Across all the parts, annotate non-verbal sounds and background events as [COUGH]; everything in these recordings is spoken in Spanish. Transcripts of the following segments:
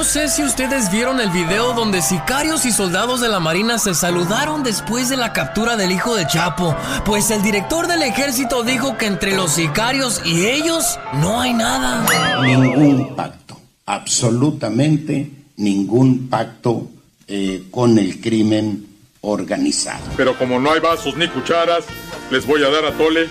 no sé si ustedes vieron el video donde sicarios y soldados de la Marina se saludaron después de la captura del hijo de Chapo. Pues el director del ejército dijo que entre los sicarios y ellos no hay nada. Ningún pacto, absolutamente ningún pacto eh, con el crimen organizado. Pero como no hay vasos ni cucharas, les voy a dar a Tole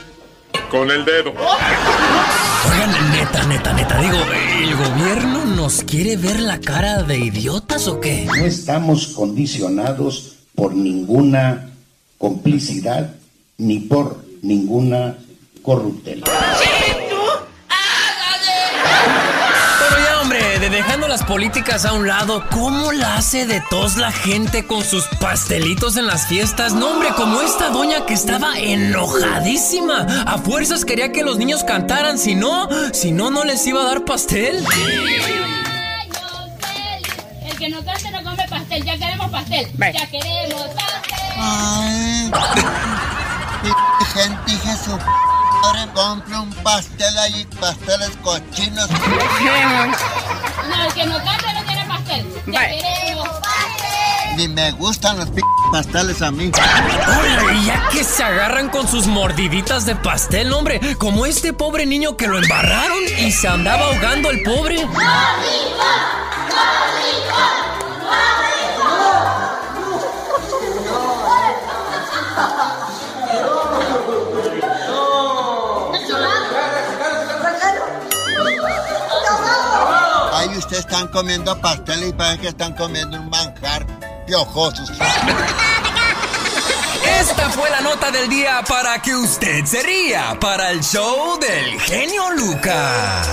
con el dedo. [LAUGHS] Oigan, neta, neta, neta, digo, ¿el gobierno nos quiere ver la cara de idiotas o qué? No estamos condicionados por ninguna complicidad ni por ninguna corruptela. Dejando las políticas a un lado, ¿cómo la hace de tos la gente con sus pastelitos en las fiestas? No, hombre, como esta doña que estaba enojadísima. A fuerzas quería que los niños cantaran, si no, si no, no les iba a dar pastel. El que no cante no come pastel. Ya queremos pastel. Ya queremos pastel. Gente, dije su madre, compre un pastel ahí, pasteles cochinos. No, el que no cante no quiere pastel. Ya queremos pastel. Ni me gustan los p pasteles a mí. Y ya que se agarran con sus mordiditas de pastel, hombre, como este pobre niño que lo embarraron y se andaba ahogando el pobre. Están comiendo pasteles y parece que están comiendo un manjar piojosos. Esta fue la nota del día para que usted se ría para el show del genio Lucas.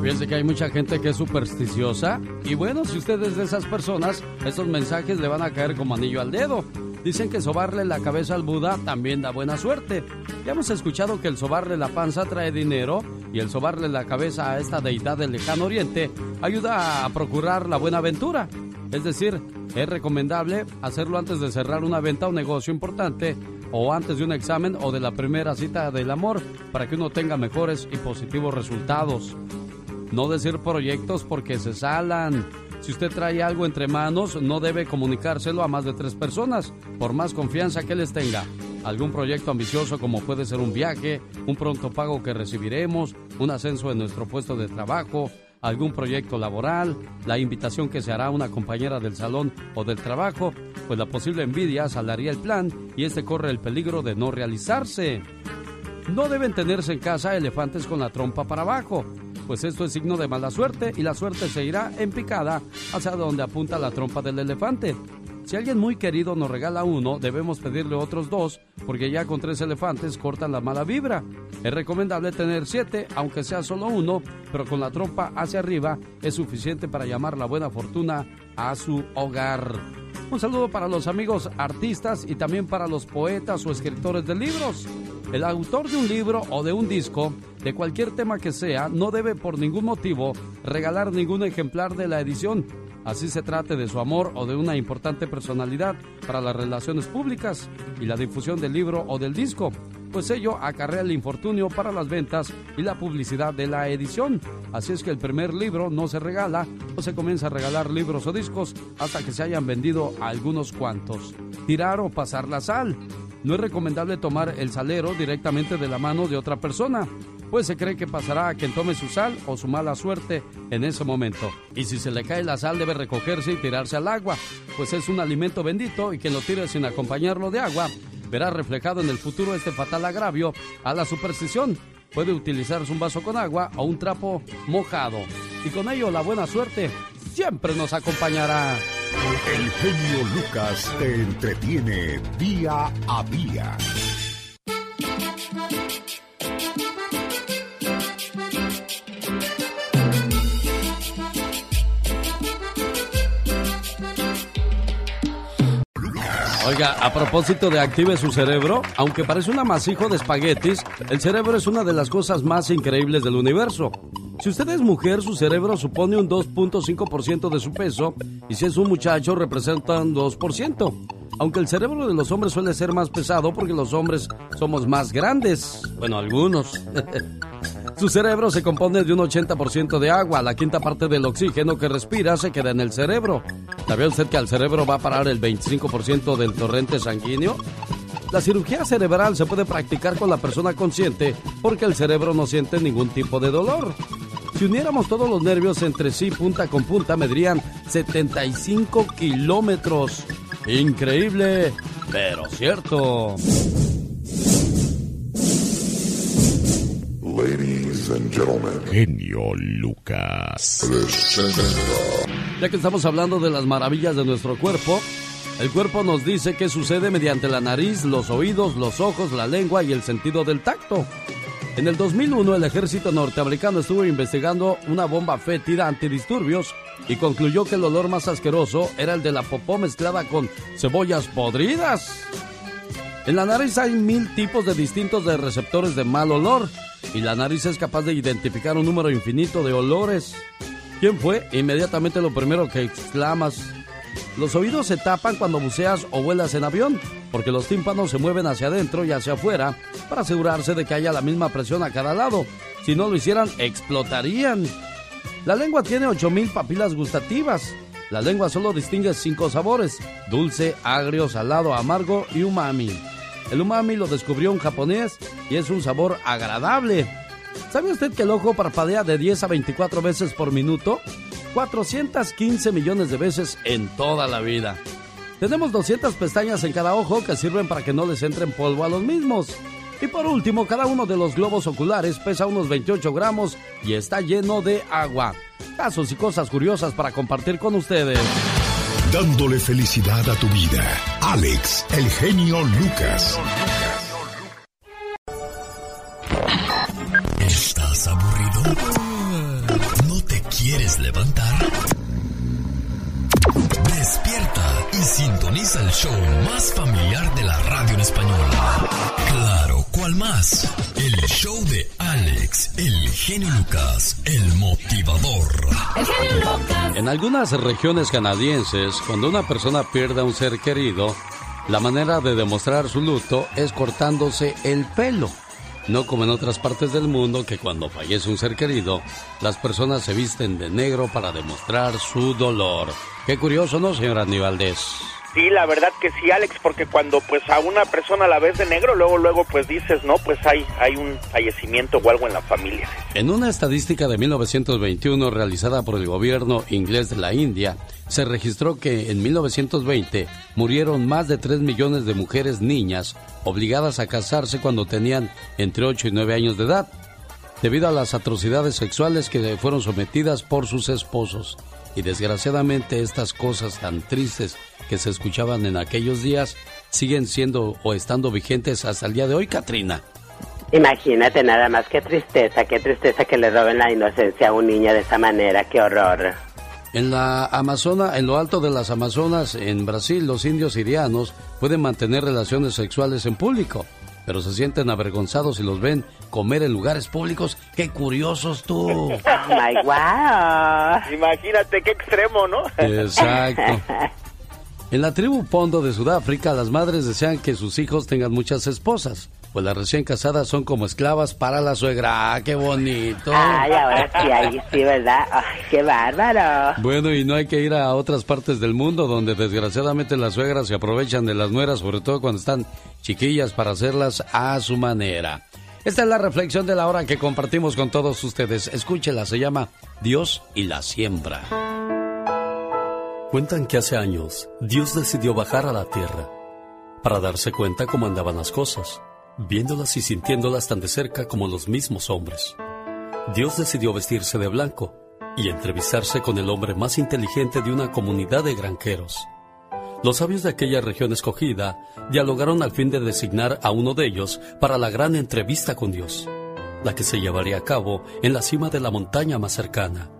Fíjense que hay mucha gente que es supersticiosa y bueno, si usted es de esas personas, estos mensajes le van a caer como anillo al dedo. Dicen que sobarle la cabeza al Buda también da buena suerte. Ya hemos escuchado que el sobarle la panza trae dinero y el sobarle la cabeza a esta deidad del lejano oriente ayuda a procurar la buena aventura. Es decir, es recomendable hacerlo antes de cerrar una venta o negocio importante o antes de un examen o de la primera cita del amor para que uno tenga mejores y positivos resultados. No decir proyectos porque se salan. Si usted trae algo entre manos, no debe comunicárselo a más de tres personas, por más confianza que les tenga. Algún proyecto ambicioso como puede ser un viaje, un pronto pago que recibiremos, un ascenso en nuestro puesto de trabajo, algún proyecto laboral, la invitación que se hará a una compañera del salón o del trabajo, pues la posible envidia salaría el plan y este corre el peligro de no realizarse. No deben tenerse en casa elefantes con la trompa para abajo, pues esto es signo de mala suerte y la suerte se irá en picada hacia donde apunta la trompa del elefante. Si alguien muy querido nos regala uno, debemos pedirle otros dos, porque ya con tres elefantes cortan la mala vibra. Es recomendable tener siete, aunque sea solo uno, pero con la trompa hacia arriba es suficiente para llamar la buena fortuna a su hogar. Un saludo para los amigos artistas y también para los poetas o escritores de libros. El autor de un libro o de un disco, de cualquier tema que sea, no debe por ningún motivo regalar ningún ejemplar de la edición, así se trate de su amor o de una importante personalidad para las relaciones públicas y la difusión del libro o del disco, pues ello acarrea el infortunio para las ventas y la publicidad de la edición. Así es que el primer libro no se regala o se comienza a regalar libros o discos hasta que se hayan vendido algunos cuantos. Tirar o pasar la sal. No es recomendable tomar el salero directamente de la mano de otra persona, pues se cree que pasará a quien tome su sal o su mala suerte en ese momento. Y si se le cae la sal debe recogerse y tirarse al agua, pues es un alimento bendito y quien lo tire sin acompañarlo de agua verá reflejado en el futuro este fatal agravio a la superstición. Puede utilizarse un vaso con agua o un trapo mojado. Y con ello la buena suerte siempre nos acompañará. El genio Lucas te entretiene día a día. Oiga, a propósito de active su cerebro, aunque parece un amasijo de espaguetis, el cerebro es una de las cosas más increíbles del universo. Si usted es mujer, su cerebro supone un 2.5% de su peso y si es un muchacho representa un 2%. Aunque el cerebro de los hombres suele ser más pesado porque los hombres somos más grandes. Bueno, algunos. [LAUGHS] Su cerebro se compone de un 80% de agua. La quinta parte del oxígeno que respira se queda en el cerebro. ¿Sabía usted que al cerebro va a parar el 25% del torrente sanguíneo? La cirugía cerebral se puede practicar con la persona consciente porque el cerebro no siente ningún tipo de dolor. Si uniéramos todos los nervios entre sí punta con punta, medrían 75 kilómetros. Increíble, pero cierto. And gentlemen, genio Lucas. Ya que estamos hablando de las maravillas de nuestro cuerpo, el cuerpo nos dice qué sucede mediante la nariz, los oídos, los ojos, la lengua y el sentido del tacto. En el 2001 el ejército norteamericano estuvo investigando una bomba fétida antidisturbios y concluyó que el olor más asqueroso era el de la popó mezclada con cebollas podridas. En la nariz hay mil tipos de distintos de receptores de mal olor y la nariz es capaz de identificar un número infinito de olores. ¿Quién fue? Inmediatamente lo primero que exclamas. Los oídos se tapan cuando buceas o vuelas en avión, porque los tímpanos se mueven hacia adentro y hacia afuera para asegurarse de que haya la misma presión a cada lado. Si no lo hicieran, explotarían. La lengua tiene 8000 papilas gustativas. La lengua solo distingue cinco sabores: dulce, agrio, salado, amargo y umami. El umami lo descubrió un japonés y es un sabor agradable. ¿Sabe usted que el ojo parpadea de 10 a 24 veces por minuto? 415 millones de veces en toda la vida. Tenemos 200 pestañas en cada ojo que sirven para que no les entre polvo a los mismos. Y por último, cada uno de los globos oculares pesa unos 28 gramos y está lleno de agua. Casos y cosas curiosas para compartir con ustedes. Dándole felicidad a tu vida. Alex, el genio Lucas. ¿Estás aburrido? ¿No te quieres levantar? Despierta y sintoniza el show más familiar de la radio en español. Claro, ¿cuál más? El show de Alex, el genio Lucas, el motivador. El genio Lucas. En algunas regiones canadienses, cuando una persona pierde a un ser querido, la manera de demostrar su luto es cortándose el pelo. No como en otras partes del mundo que cuando fallece un ser querido, las personas se visten de negro para demostrar su dolor. Qué curioso, ¿no, señor Aníbaldez? Sí, la verdad que sí, Alex, porque cuando pues a una persona la ves de negro, luego luego pues dices, no, pues hay hay un fallecimiento o algo en la familia. En una estadística de 1921 realizada por el gobierno inglés de la India, se registró que en 1920 murieron más de 3 millones de mujeres niñas obligadas a casarse cuando tenían entre 8 y 9 años de edad, debido a las atrocidades sexuales que fueron sometidas por sus esposos. Y desgraciadamente estas cosas tan tristes que se escuchaban en aquellos días siguen siendo o estando vigentes hasta el día de hoy, Katrina. Imagínate nada más, qué tristeza, qué tristeza que le roben la inocencia a un niño de esa manera, qué horror. En la Amazona, en lo alto de las Amazonas, en Brasil, los indios sirianos pueden mantener relaciones sexuales en público, pero se sienten avergonzados si los ven comer en lugares públicos. ¡Qué curiosos tú! My wow. Imagínate qué extremo, ¿no? Exacto. [LAUGHS] En la tribu Pondo de Sudáfrica, las madres desean que sus hijos tengan muchas esposas, pues las recién casadas son como esclavas para la suegra. ¡Ah, qué bonito! Ay, ahora sí, ahí sí, ¿verdad? Ay, qué bárbaro. Bueno, y no hay que ir a otras partes del mundo donde desgraciadamente las suegras se aprovechan de las nueras, sobre todo cuando están chiquillas, para hacerlas a su manera. Esta es la reflexión de la hora que compartimos con todos ustedes. Escúchela, se llama Dios y la siembra. Cuentan que hace años Dios decidió bajar a la tierra para darse cuenta cómo andaban las cosas, viéndolas y sintiéndolas tan de cerca como los mismos hombres. Dios decidió vestirse de blanco y entrevistarse con el hombre más inteligente de una comunidad de granjeros. Los sabios de aquella región escogida dialogaron al fin de designar a uno de ellos para la gran entrevista con Dios, la que se llevaría a cabo en la cima de la montaña más cercana.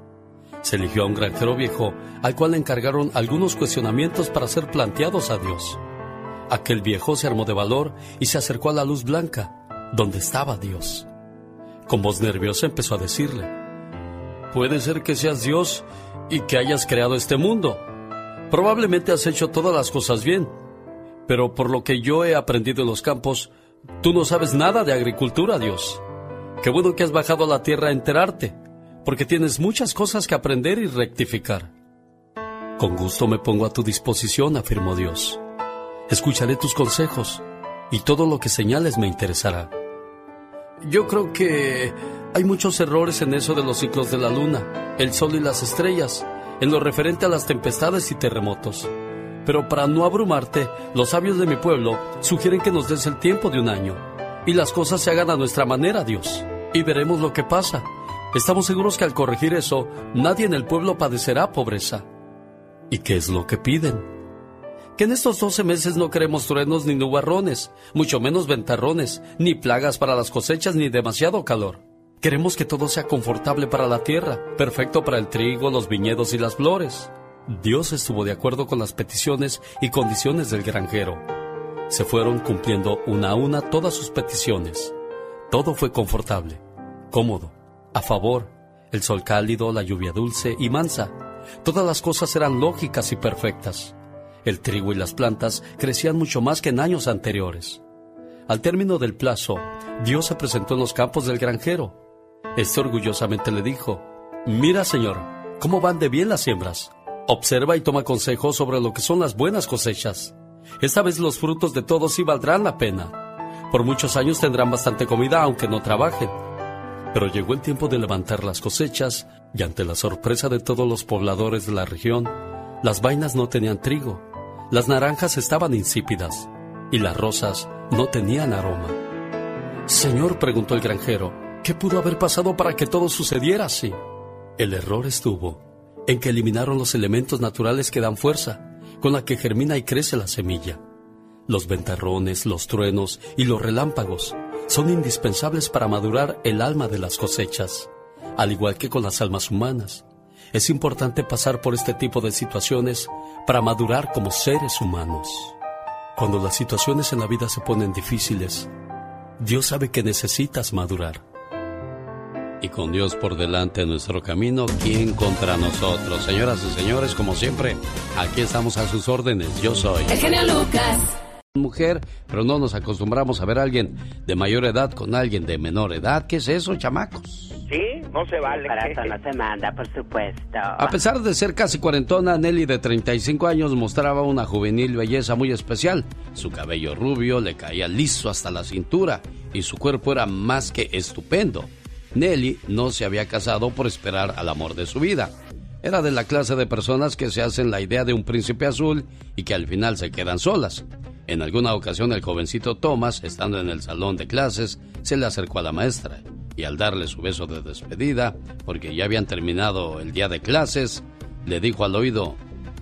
Se eligió a un granjero viejo al cual le encargaron algunos cuestionamientos para ser planteados a Dios. Aquel viejo se armó de valor y se acercó a la luz blanca, donde estaba Dios. Con voz nerviosa empezó a decirle, Puede ser que seas Dios y que hayas creado este mundo. Probablemente has hecho todas las cosas bien, pero por lo que yo he aprendido en los campos, tú no sabes nada de agricultura, Dios. Qué bueno que has bajado a la tierra a enterarte, porque tienes muchas cosas que aprender y rectificar. Con gusto me pongo a tu disposición, afirmó Dios. Escucharé tus consejos y todo lo que señales me interesará. Yo creo que hay muchos errores en eso de los ciclos de la luna, el sol y las estrellas, en lo referente a las tempestades y terremotos. Pero para no abrumarte, los sabios de mi pueblo sugieren que nos des el tiempo de un año y las cosas se hagan a nuestra manera, Dios. Y veremos lo que pasa. Estamos seguros que al corregir eso, nadie en el pueblo padecerá pobreza. ¿Y qué es lo que piden? Que en estos 12 meses no queremos truenos ni nubarrones, mucho menos ventarrones, ni plagas para las cosechas ni demasiado calor. Queremos que todo sea confortable para la tierra, perfecto para el trigo, los viñedos y las flores. Dios estuvo de acuerdo con las peticiones y condiciones del granjero. Se fueron cumpliendo una a una todas sus peticiones. Todo fue confortable, cómodo, a favor, el sol cálido, la lluvia dulce y mansa. Todas las cosas eran lógicas y perfectas. El trigo y las plantas crecían mucho más que en años anteriores. Al término del plazo, Dios se presentó en los campos del granjero. Este orgullosamente le dijo, Mira, Señor, cómo van de bien las siembras. Observa y toma consejos sobre lo que son las buenas cosechas. Esta vez los frutos de todos sí valdrán la pena. Por muchos años tendrán bastante comida aunque no trabajen. Pero llegó el tiempo de levantar las cosechas y ante la sorpresa de todos los pobladores de la región, las vainas no tenían trigo las naranjas estaban insípidas y las rosas no tenían aroma. Señor, preguntó el granjero, ¿qué pudo haber pasado para que todo sucediera así? El error estuvo en que eliminaron los elementos naturales que dan fuerza, con la que germina y crece la semilla. Los ventarrones, los truenos y los relámpagos son indispensables para madurar el alma de las cosechas, al igual que con las almas humanas. Es importante pasar por este tipo de situaciones para madurar como seres humanos. Cuando las situaciones en la vida se ponen difíciles, Dios sabe que necesitas madurar. Y con Dios por delante en nuestro camino, ¿quién contra nosotros? Señoras y señores, como siempre, aquí estamos a sus órdenes. Yo soy. El genio Lucas. Mujer, pero no nos acostumbramos a ver a alguien de mayor edad con alguien de menor edad. ¿Qué es eso, chamacos? Sí, no se vale. Para eso no se manda, por supuesto. A pesar de ser casi cuarentona, Nelly de 35 años mostraba una juvenil belleza muy especial. Su cabello rubio le caía liso hasta la cintura y su cuerpo era más que estupendo. Nelly no se había casado por esperar al amor de su vida. Era de la clase de personas que se hacen la idea de un príncipe azul y que al final se quedan solas. En alguna ocasión el jovencito Thomas, estando en el salón de clases, se le acercó a la maestra y al darle su beso de despedida, porque ya habían terminado el día de clases, le dijo al oído,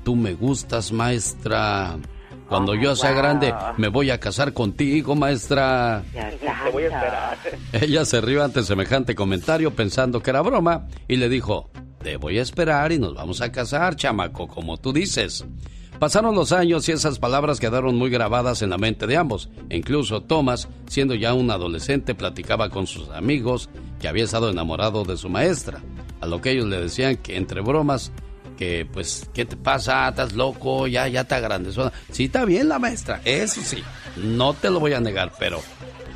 Tú me gustas, maestra. Cuando yo sea grande, me voy a casar contigo, maestra. Te voy a esperar. Ella se rió ante semejante comentario pensando que era broma y le dijo, te voy a esperar y nos vamos a casar, chamaco, como tú dices. Pasaron los años y esas palabras quedaron muy grabadas en la mente de ambos. incluso Thomas, siendo ya un adolescente, platicaba con sus amigos que había estado enamorado de su maestra. A lo que ellos le decían que entre bromas, que pues, ¿qué te pasa? ¿Estás loco? Ya, ya está grande. Sí, está bien la maestra, eso sí, no te lo voy a negar, pero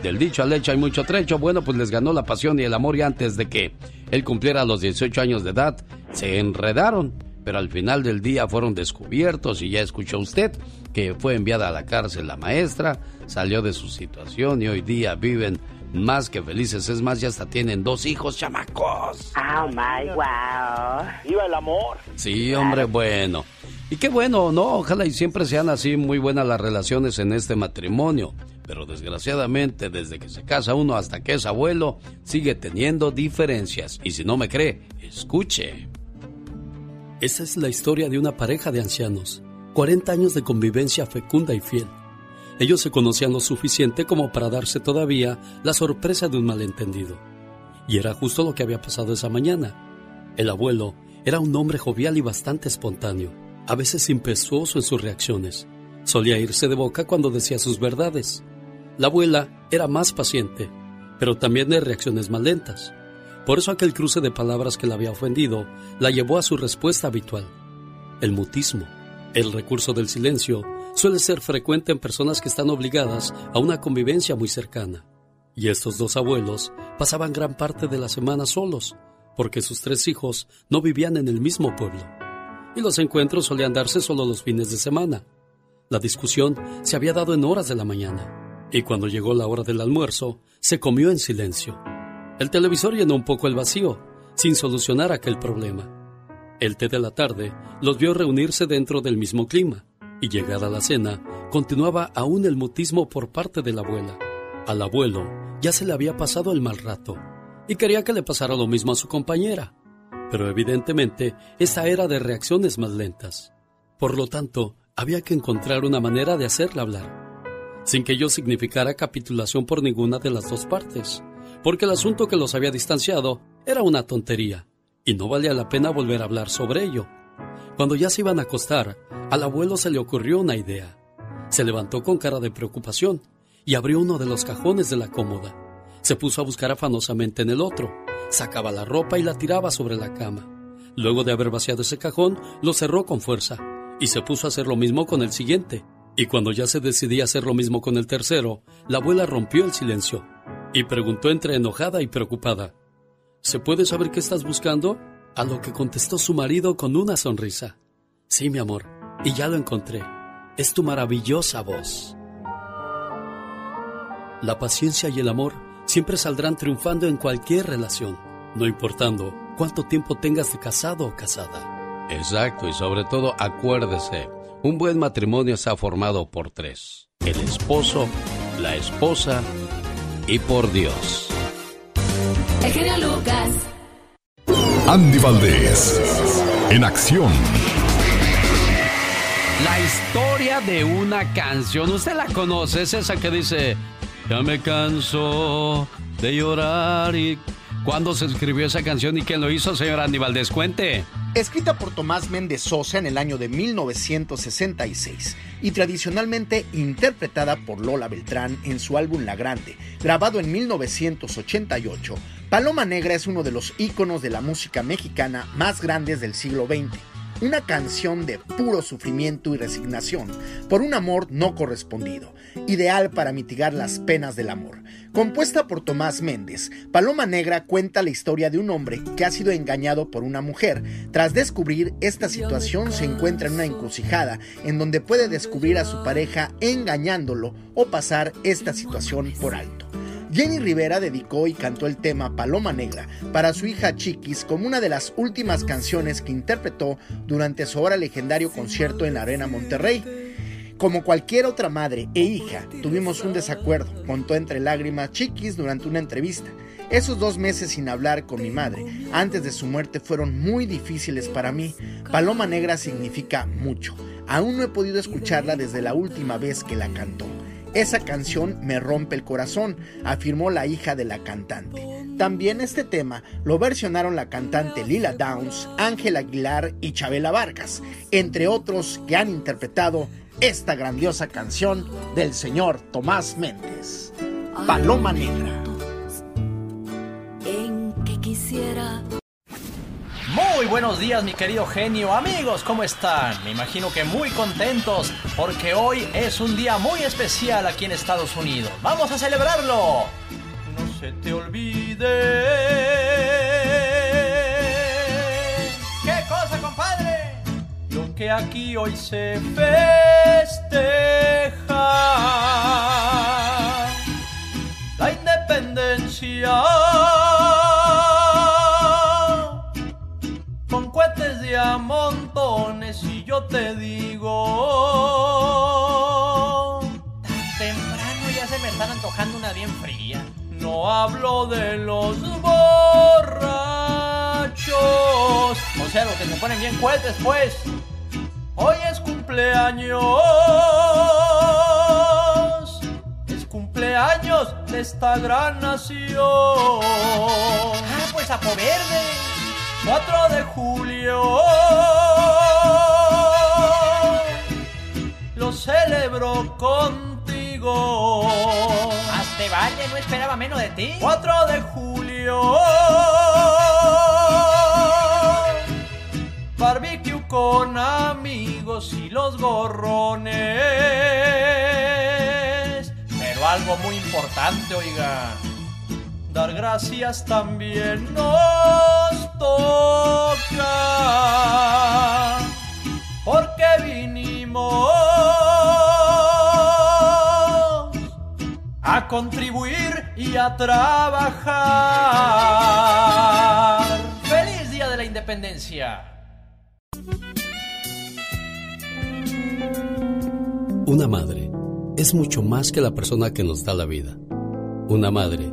del dicho al hecho hay mucho trecho. Bueno, pues les ganó la pasión y el amor y antes de que él cumpliera los 18 años de edad, se enredaron pero al final del día fueron descubiertos y ya escuchó usted que fue enviada a la cárcel la maestra, salió de su situación y hoy día viven más que felices. Es más, ya hasta tienen dos hijos chamacos. Oh my wow. ¡Viva el amor! Sí, hombre, bueno. Y qué bueno, ¿no? Ojalá y siempre sean así muy buenas las relaciones en este matrimonio. Pero desgraciadamente, desde que se casa uno hasta que es abuelo, sigue teniendo diferencias. Y si no me cree, escuche. Esta es la historia de una pareja de ancianos, 40 años de convivencia fecunda y fiel. Ellos se conocían lo suficiente como para darse todavía la sorpresa de un malentendido. Y era justo lo que había pasado esa mañana. El abuelo era un hombre jovial y bastante espontáneo, a veces impetuoso en sus reacciones. Solía irse de boca cuando decía sus verdades. La abuela era más paciente, pero también de reacciones más lentas. Por eso aquel cruce de palabras que la había ofendido la llevó a su respuesta habitual. El mutismo, el recurso del silencio, suele ser frecuente en personas que están obligadas a una convivencia muy cercana. Y estos dos abuelos pasaban gran parte de la semana solos, porque sus tres hijos no vivían en el mismo pueblo. Y los encuentros solían darse solo los fines de semana. La discusión se había dado en horas de la mañana, y cuando llegó la hora del almuerzo, se comió en silencio. El televisor llenó un poco el vacío, sin solucionar aquel problema. El té de la tarde los vio reunirse dentro del mismo clima, y llegada la cena, continuaba aún el mutismo por parte de la abuela. Al abuelo ya se le había pasado el mal rato, y quería que le pasara lo mismo a su compañera. Pero evidentemente esta era de reacciones más lentas. Por lo tanto, había que encontrar una manera de hacerla hablar, sin que ello significara capitulación por ninguna de las dos partes, porque el asunto que los había distanciado era una tontería, y no valía la pena volver a hablar sobre ello. Cuando ya se iban a acostar, al abuelo se le ocurrió una idea. Se levantó con cara de preocupación y abrió uno de los cajones de la cómoda. Se puso a buscar afanosamente en el otro, sacaba la ropa y la tiraba sobre la cama. Luego de haber vaciado ese cajón, lo cerró con fuerza y se puso a hacer lo mismo con el siguiente. Y cuando ya se decidía hacer lo mismo con el tercero, la abuela rompió el silencio y preguntó entre enojada y preocupada, ¿Se puede saber qué estás buscando? A lo que contestó su marido con una sonrisa. Sí, mi amor, y ya lo encontré. Es tu maravillosa voz. La paciencia y el amor siempre saldrán triunfando en cualquier relación, no importando cuánto tiempo tengas de casado o casada. Exacto, y sobre todo acuérdese, un buen matrimonio está formado por tres. El esposo, la esposa y por Dios. El Lucas. Andy Valdés, en acción. La historia de una canción, usted la conoce, es esa que dice, ya me canso de llorar y... ¿Cuándo se escribió esa canción y quién lo hizo, señor Andy Valdés? Cuente. Escrita por Tomás Méndez Sosa en el año de 1966 y tradicionalmente interpretada por Lola Beltrán en su álbum La Grande, grabado en 1988, Paloma Negra es uno de los íconos de la música mexicana más grandes del siglo XX. Una canción de puro sufrimiento y resignación por un amor no correspondido, ideal para mitigar las penas del amor. Compuesta por Tomás Méndez, Paloma Negra cuenta la historia de un hombre que ha sido engañado por una mujer. Tras descubrir esta situación se encuentra en una encrucijada en donde puede descubrir a su pareja engañándolo o pasar esta situación por alto. Jenny Rivera dedicó y cantó el tema Paloma Negra para su hija Chiquis como una de las últimas canciones que interpretó durante su ahora legendario concierto en la Arena Monterrey. Como cualquier otra madre e hija, tuvimos un desacuerdo, contó entre lágrimas Chiquis durante una entrevista. Esos dos meses sin hablar con mi madre antes de su muerte fueron muy difíciles para mí. Paloma Negra significa mucho. Aún no he podido escucharla desde la última vez que la cantó. Esa canción me rompe el corazón, afirmó la hija de la cantante. También este tema lo versionaron la cantante Lila Downs, Ángel Aguilar y Chabela Vargas, entre otros que han interpretado esta grandiosa canción del señor Tomás Méndez, Paloma Negra. En que quisiera muy buenos días mi querido genio, amigos, ¿cómo están? Me imagino que muy contentos porque hoy es un día muy especial aquí en Estados Unidos. ¡Vamos a celebrarlo! No se te olvide. ¿Qué cosa, compadre? Lo que aquí hoy se festeja. La independencia de a montones y yo te digo tan temprano ya se me están antojando una bien fría. No hablo de los borrachos, o sea, los que se ponen bien cohetes, pues. Hoy es cumpleaños, es cumpleaños de esta gran nación. Ah, pues a verde. 4 de julio lo celebro contigo. Hazte Valle no esperaba menos de ti. 4 de julio barbecue con amigos y los gorrones. Pero algo muy importante, oiga dar gracias también nos toca. Porque vinimos a contribuir y a trabajar. ¡Feliz Día de la Independencia! Una madre es mucho más que la persona que nos da la vida. Una madre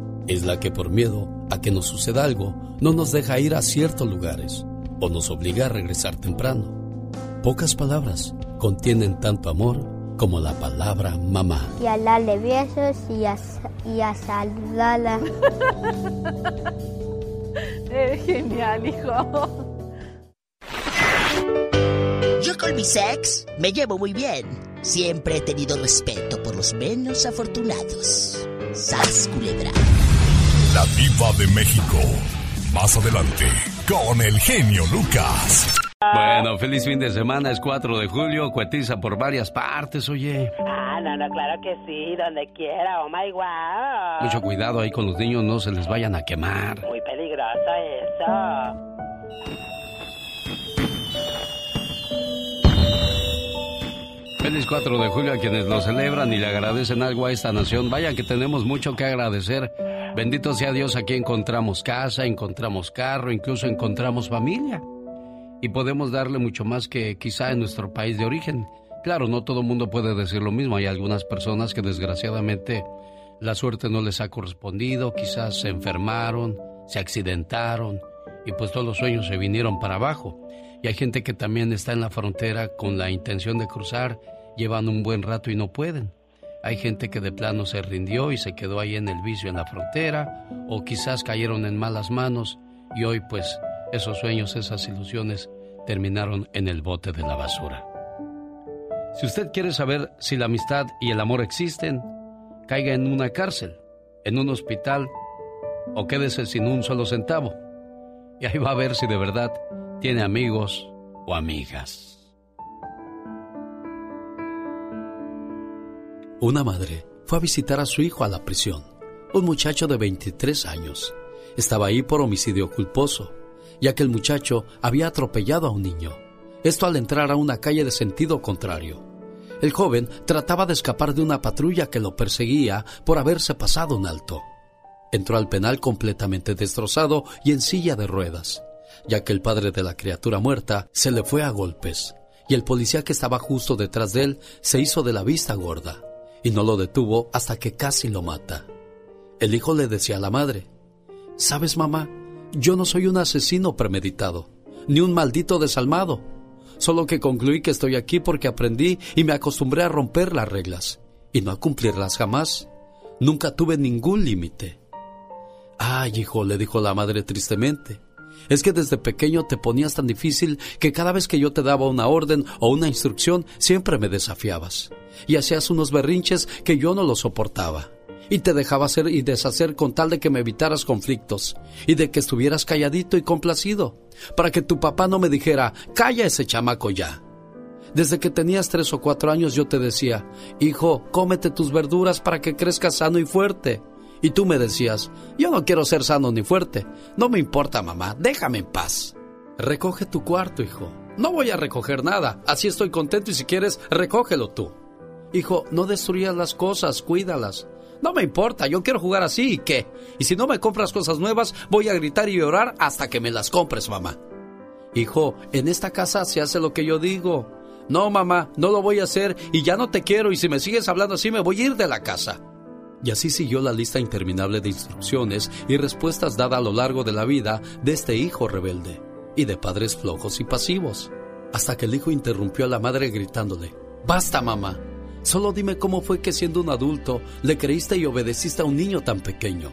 es la que por miedo a que nos suceda algo no nos deja ir a ciertos lugares o nos obliga a regresar temprano. Pocas palabras contienen tanto amor como la palabra mamá. Y a darle besos y a, y a saludarla. [LAUGHS] es genial, hijo. Yo con mi sex me llevo muy bien. Siempre he tenido respeto por los menos afortunados. Sas culebra. La diva de México. Más adelante, con el genio Lucas. Bueno, feliz fin de semana, es 4 de julio, cuetiza por varias partes, oye. Ah, no, no, claro que sí, donde quiera, oh my wow. Mucho cuidado ahí con los niños, no se les vayan a quemar. Muy peligroso eso. Feliz 4 de julio a quienes lo celebran y le agradecen algo a esta nación. Vaya que tenemos mucho que agradecer. Bendito sea Dios, aquí encontramos casa, encontramos carro, incluso encontramos familia. Y podemos darle mucho más que quizá en nuestro país de origen. Claro, no todo el mundo puede decir lo mismo. Hay algunas personas que desgraciadamente la suerte no les ha correspondido, quizás se enfermaron, se accidentaron y pues todos los sueños se vinieron para abajo. Y hay gente que también está en la frontera con la intención de cruzar, llevan un buen rato y no pueden. Hay gente que de plano se rindió y se quedó ahí en el vicio en la frontera, o quizás cayeron en malas manos y hoy pues esos sueños, esas ilusiones terminaron en el bote de la basura. Si usted quiere saber si la amistad y el amor existen, caiga en una cárcel, en un hospital o quédese sin un solo centavo. Y ahí va a ver si de verdad tiene amigos o amigas. Una madre fue a visitar a su hijo a la prisión, un muchacho de 23 años. Estaba ahí por homicidio culposo, ya que el muchacho había atropellado a un niño. Esto al entrar a una calle de sentido contrario. El joven trataba de escapar de una patrulla que lo perseguía por haberse pasado un alto. Entró al penal completamente destrozado y en silla de ruedas, ya que el padre de la criatura muerta se le fue a golpes y el policía que estaba justo detrás de él se hizo de la vista gorda y no lo detuvo hasta que casi lo mata. El hijo le decía a la madre, ¿sabes mamá? Yo no soy un asesino premeditado, ni un maldito desalmado, solo que concluí que estoy aquí porque aprendí y me acostumbré a romper las reglas y no a cumplirlas jamás. Nunca tuve ningún límite. Ay, hijo, le dijo la madre tristemente, es que desde pequeño te ponías tan difícil que cada vez que yo te daba una orden o una instrucción siempre me desafiabas y hacías unos berrinches que yo no los soportaba y te dejaba hacer y deshacer con tal de que me evitaras conflictos y de que estuvieras calladito y complacido, para que tu papá no me dijera, calla ese chamaco ya. Desde que tenías tres o cuatro años yo te decía, hijo, cómete tus verduras para que crezcas sano y fuerte. Y tú me decías, yo no quiero ser sano ni fuerte. No me importa, mamá, déjame en paz. Recoge tu cuarto, hijo. No voy a recoger nada. Así estoy contento y si quieres, recógelo tú. Hijo, no destruyas las cosas, cuídalas. No me importa, yo quiero jugar así y qué. Y si no me compras cosas nuevas, voy a gritar y llorar hasta que me las compres, mamá. Hijo, en esta casa se hace lo que yo digo. No, mamá, no lo voy a hacer y ya no te quiero y si me sigues hablando así me voy a ir de la casa. Y así siguió la lista interminable de instrucciones y respuestas dadas a lo largo de la vida de este hijo rebelde y de padres flojos y pasivos, hasta que el hijo interrumpió a la madre gritándole, Basta, mamá, solo dime cómo fue que siendo un adulto le creíste y obedeciste a un niño tan pequeño.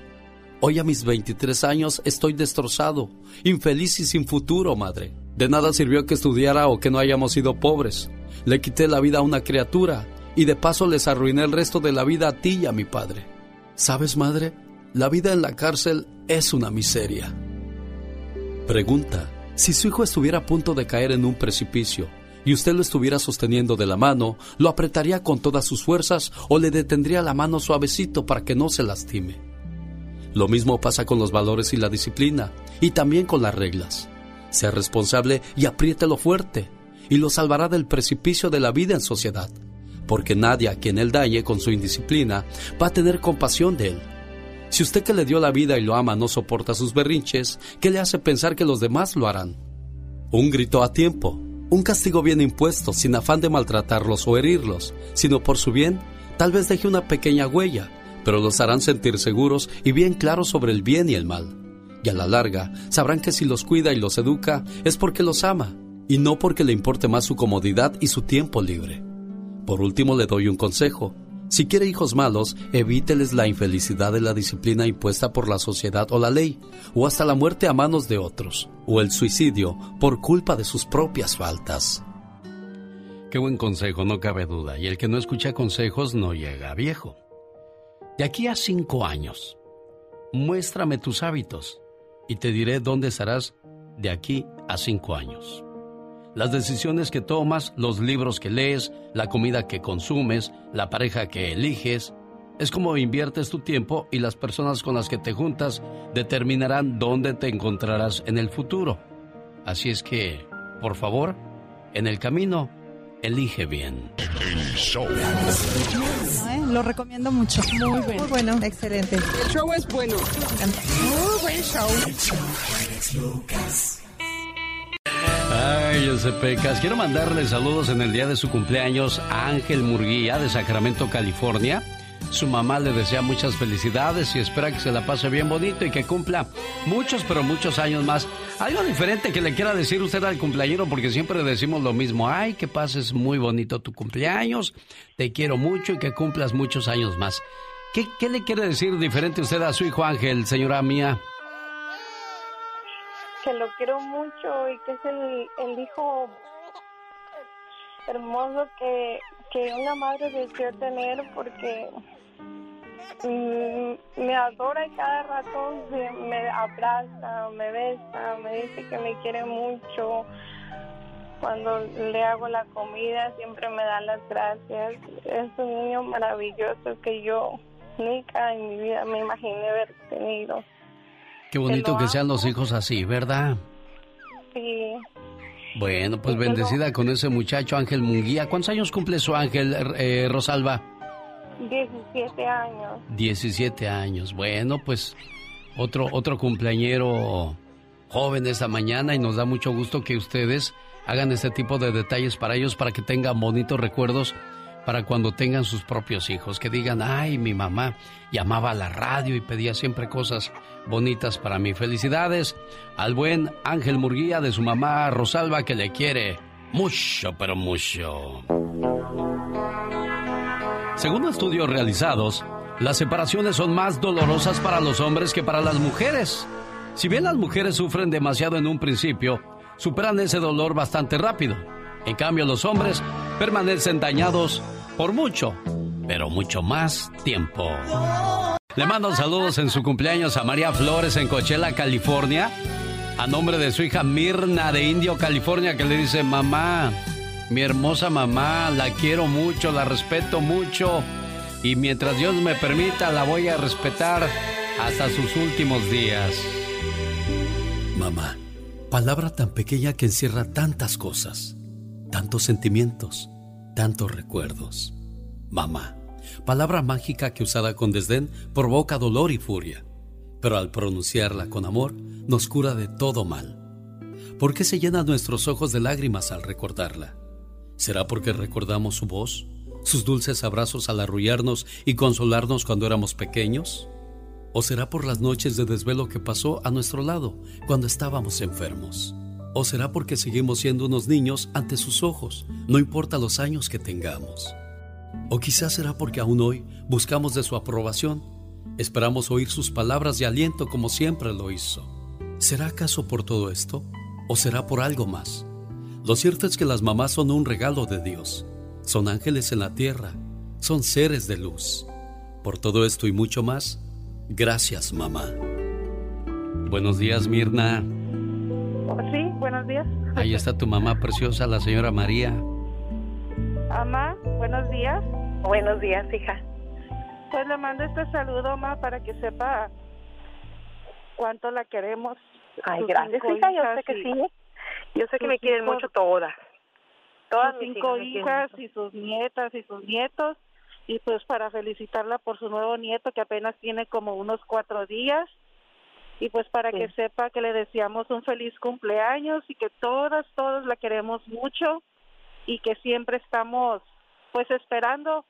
Hoy a mis 23 años estoy destrozado, infeliz y sin futuro, madre. De nada sirvió que estudiara o que no hayamos sido pobres. Le quité la vida a una criatura y de paso les arruiné el resto de la vida a ti y a mi padre. ¿Sabes, madre? La vida en la cárcel es una miseria. Pregunta, si su hijo estuviera a punto de caer en un precipicio y usted lo estuviera sosteniendo de la mano, ¿lo apretaría con todas sus fuerzas o le detendría la mano suavecito para que no se lastime? Lo mismo pasa con los valores y la disciplina, y también con las reglas. Sea responsable y apriételo fuerte, y lo salvará del precipicio de la vida en sociedad porque nadie a quien él dañe con su indisciplina va a tener compasión de él. Si usted que le dio la vida y lo ama no soporta sus berrinches, ¿qué le hace pensar que los demás lo harán? Un grito a tiempo, un castigo bien impuesto, sin afán de maltratarlos o herirlos, sino por su bien, tal vez deje una pequeña huella, pero los harán sentir seguros y bien claros sobre el bien y el mal. Y a la larga sabrán que si los cuida y los educa es porque los ama, y no porque le importe más su comodidad y su tiempo libre. Por último, le doy un consejo. Si quiere hijos malos, evíteles la infelicidad de la disciplina impuesta por la sociedad o la ley, o hasta la muerte a manos de otros, o el suicidio por culpa de sus propias faltas. Qué buen consejo, no cabe duda, y el que no escucha consejos no llega viejo. De aquí a cinco años, muéstrame tus hábitos y te diré dónde estarás de aquí a cinco años las decisiones que tomas, los libros que lees, la comida que consumes, la pareja que eliges. Es como inviertes tu tiempo y las personas con las que te juntas determinarán dónde te encontrarás en el futuro. Así es que, por favor, en el camino, elige bien. El show. ¿eh? Lo recomiendo mucho. Muy bueno. Muy bueno. Excelente. El show es bueno. Muy buen show. Ay, Pecas. Quiero mandarle saludos en el día de su cumpleaños a Ángel Murguía de Sacramento, California. Su mamá le desea muchas felicidades y espera que se la pase bien bonito y que cumpla muchos, pero muchos años más. Algo diferente que le quiera decir usted al cumpleañero, porque siempre decimos lo mismo. Ay, que pases muy bonito tu cumpleaños, te quiero mucho y que cumplas muchos años más. ¿Qué, qué le quiere decir diferente usted a su hijo Ángel, señora mía? Que lo quiero mucho y que es el, hijo hermoso que, que una madre deseó tener porque mm, me adora y cada rato me abraza, me besa, me dice que me quiere mucho. Cuando le hago la comida siempre me da las gracias. Es un niño maravilloso que yo nunca en mi vida me imaginé haber tenido. Qué bonito que sean los hijos así, ¿verdad? Sí. Bueno, pues bendecida con ese muchacho Ángel Munguía. ¿Cuántos años cumple su Ángel, eh, Rosalba? 17 años. 17 años. Bueno, pues otro, otro cumpleañero joven esta mañana y nos da mucho gusto que ustedes hagan este tipo de detalles para ellos para que tengan bonitos recuerdos para cuando tengan sus propios hijos, que digan, ay, mi mamá llamaba a la radio y pedía siempre cosas bonitas para mí. Felicidades al buen Ángel Murguía de su mamá Rosalba que le quiere mucho, pero mucho. Según estudios realizados, las separaciones son más dolorosas para los hombres que para las mujeres. Si bien las mujeres sufren demasiado en un principio, superan ese dolor bastante rápido. En cambio, los hombres permanecen dañados por mucho, pero mucho más tiempo. Le mando saludos en su cumpleaños a María Flores en Coachella, California, a nombre de su hija Mirna de Indio, California, que le dice, mamá, mi hermosa mamá, la quiero mucho, la respeto mucho y mientras Dios me permita la voy a respetar hasta sus últimos días. Mamá, palabra tan pequeña que encierra tantas cosas, tantos sentimientos, tantos recuerdos. Mamá, palabra mágica que usada con desdén provoca dolor y furia, pero al pronunciarla con amor nos cura de todo mal. ¿Por qué se llenan nuestros ojos de lágrimas al recordarla? ¿Será porque recordamos su voz, sus dulces abrazos al arrullarnos y consolarnos cuando éramos pequeños? ¿O será por las noches de desvelo que pasó a nuestro lado cuando estábamos enfermos? ¿O será porque seguimos siendo unos niños ante sus ojos, no importa los años que tengamos? ¿O quizás será porque aún hoy buscamos de su aprobación? Esperamos oír sus palabras de aliento como siempre lo hizo. ¿Será acaso por todo esto? ¿O será por algo más? Lo cierto es que las mamás son un regalo de Dios. Son ángeles en la tierra. Son seres de luz. Por todo esto y mucho más, Gracias, mamá. Buenos días, Mirna. Sí, buenos días. Ahí está tu mamá preciosa, la señora María. Mamá, buenos días. Buenos días, hija. Pues le mando este saludo, mamá, para que sepa cuánto la queremos. Ay, gracias, hija. Yo sé que sí. Yo sé que me quieren mucho todas. Todas sus cinco hijas y sus nietas y sus nietos y pues para felicitarla por su nuevo nieto que apenas tiene como unos cuatro días y pues para que sepa que le deseamos un feliz cumpleaños y que todas, todos la queremos mucho y que siempre estamos pues esperando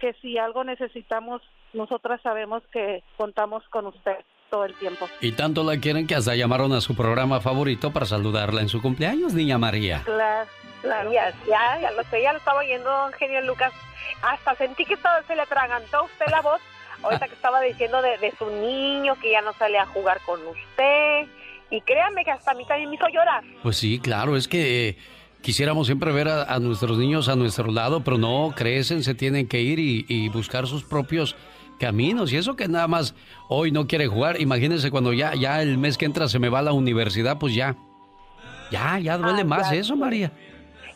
que si algo necesitamos, nosotras sabemos que contamos con usted todo el tiempo. Y tanto la quieren que hasta llamaron a su programa favorito para saludarla en su cumpleaños, niña María. Claro, claro. Ya, ya, ya lo sé, ya lo estaba oyendo, genio Lucas hasta sentí que todo se le atragantó a usted la voz. Ahorita que estaba diciendo de, su niño que ya no sale a jugar con usted. Y créanme que hasta a mí también me hizo llorar. Pues sí, claro, es que eh, quisiéramos siempre ver a, nuestros niños a nuestro lado, pero no, crecen, se tienen que ir y, buscar sus propios caminos. Y eso que nada más hoy no quiere jugar, imagínense cuando ya, ya el mes que entra se me va a la universidad, pues ya. Ya, ya duele ah, más eso, María.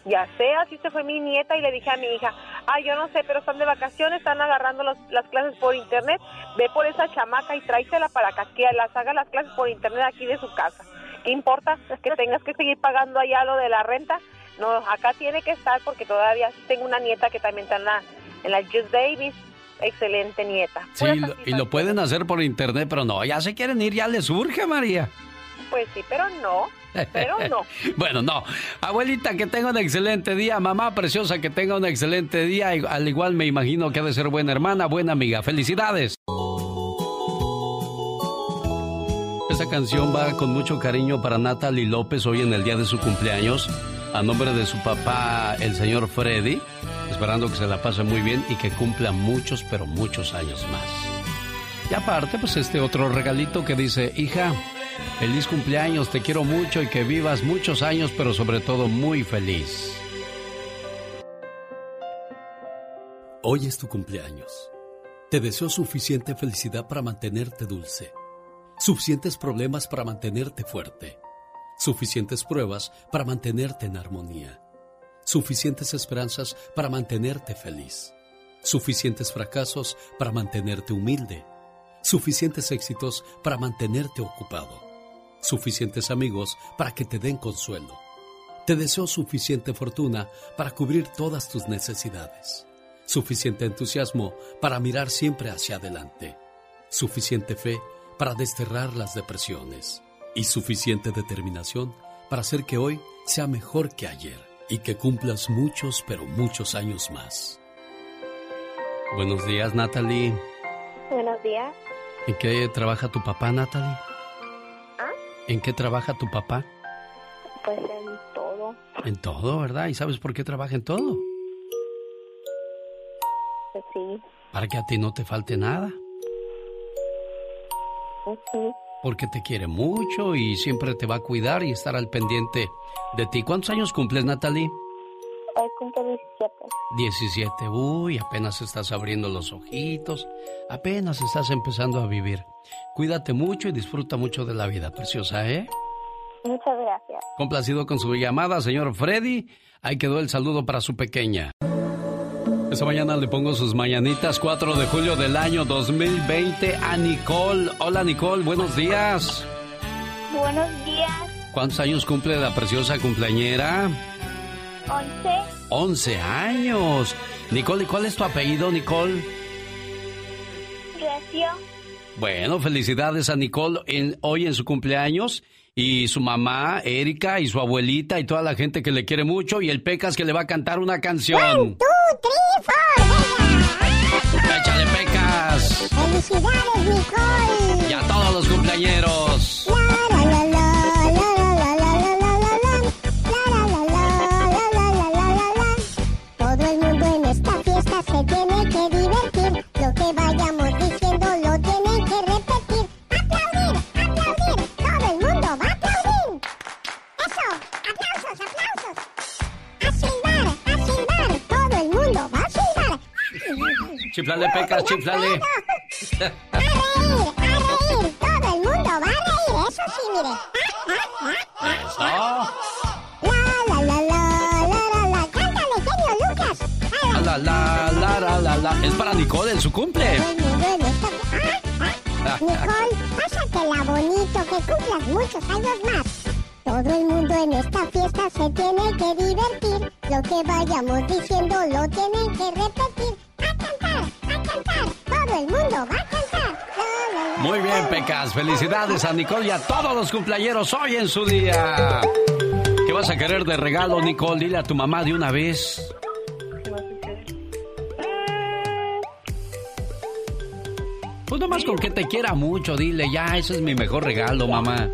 Ya sé, así se fue mi nieta y le dije a mi hija, ay, yo no sé, pero están de vacaciones, están agarrando las clases por internet, ve por esa chamaca y tráisela para que las haga las clases por internet aquí de su casa. ¿Qué importa? Es que tengas que seguir pagando allá lo de la renta. No, acá tiene que estar porque todavía tengo una nieta que también está en la, en la Just Davis. Excelente nieta. Sí, y lo pueden hacer por internet, pero no, ya se quieren ir, ya les urge, María. Pues sí, pero no. Pero no. [LAUGHS] bueno, no. Abuelita, que tenga un excelente día. Mamá preciosa, que tenga un excelente día. Al igual me imagino que ha de ser buena hermana, buena amiga. Felicidades. Esta canción va con mucho cariño para Natalie López hoy en el día de su cumpleaños. A nombre de su papá, el señor Freddy. Esperando que se la pase muy bien y que cumpla muchos, pero muchos años más. Y aparte, pues este otro regalito que dice, hija, Feliz cumpleaños, te quiero mucho y que vivas muchos años, pero sobre todo muy feliz. Hoy es tu cumpleaños. Te deseo suficiente felicidad para mantenerte dulce, suficientes problemas para mantenerte fuerte, suficientes pruebas para mantenerte en armonía, suficientes esperanzas para mantenerte feliz, suficientes fracasos para mantenerte humilde. Suficientes éxitos para mantenerte ocupado, suficientes amigos para que te den consuelo, Te deseo suficiente fortuna para cubrir todas tus necesidades, suficiente entusiasmo para mirar siempre hacia adelante, suficiente fe para desterrar las depresiones y suficiente determinación para hacer que hoy sea mejor que ayer y que cumplas muchos, pero muchos años más. Buenos días, Natalie. Buenos días. ¿En qué trabaja tu papá, Natalie? ¿En qué trabaja tu papá? Pues en todo. En todo, ¿verdad? ¿Y sabes por qué trabaja en todo? Pues sí. Para que a ti no te falte nada. Pues sí. Porque te quiere mucho y siempre te va a cuidar y estar al pendiente de ti. ¿Cuántos años cumples, Natalie? Hoy cumple 17. 17. Uy, apenas estás abriendo los ojitos. Apenas estás empezando a vivir. Cuídate mucho y disfruta mucho de la vida, preciosa, ¿eh? Muchas gracias. Complacido con su llamada, señor Freddy. Ahí quedó el saludo para su pequeña. Esta mañana le pongo sus mañanitas 4 de julio del año 2020 a Nicole. Hola Nicole, buenos días. Buenos días. ¿Cuántos años cumple la preciosa cumpleañera? 11. 11 años. Nicole, ¿y cuál es tu apellido, Nicole? Recio. Bueno, felicidades a Nicole en, hoy en su cumpleaños y su mamá, Erika, y su abuelita y toda la gente que le quiere mucho y el Pecas que le va a cantar una canción. One, two, three, four. ¡Échale, Pecas! ¡Felicidades, Nicole! Y a todos los cumpleañeros. La, Chiflale, Pecas, chiflale. ¡A reír! ¡A reír! ¡Todo el mundo va a reír! ¡Eso sí, mire! Eso. ¡La, la, la, la, la, la, la! ¡Cántale, genio Lucas! La, la, la, la, la, la. Es para Nicole en su cumple. ¡Ah! Nicole, pásatela bonito, que cumplas muchos años más. Todo el mundo en esta fiesta se tiene que divertir. Lo que vayamos diciendo lo tienen que repetir. El mundo va a cantar. Muy bien, Pecas. Felicidades a Nicole y a todos los cumpleañeros hoy en su día. ¿Qué vas a querer de regalo, Nicole? Dile a tu mamá de una vez. Pues nomás con que te quiera mucho, dile, ya, ese es mi mejor regalo, mamá.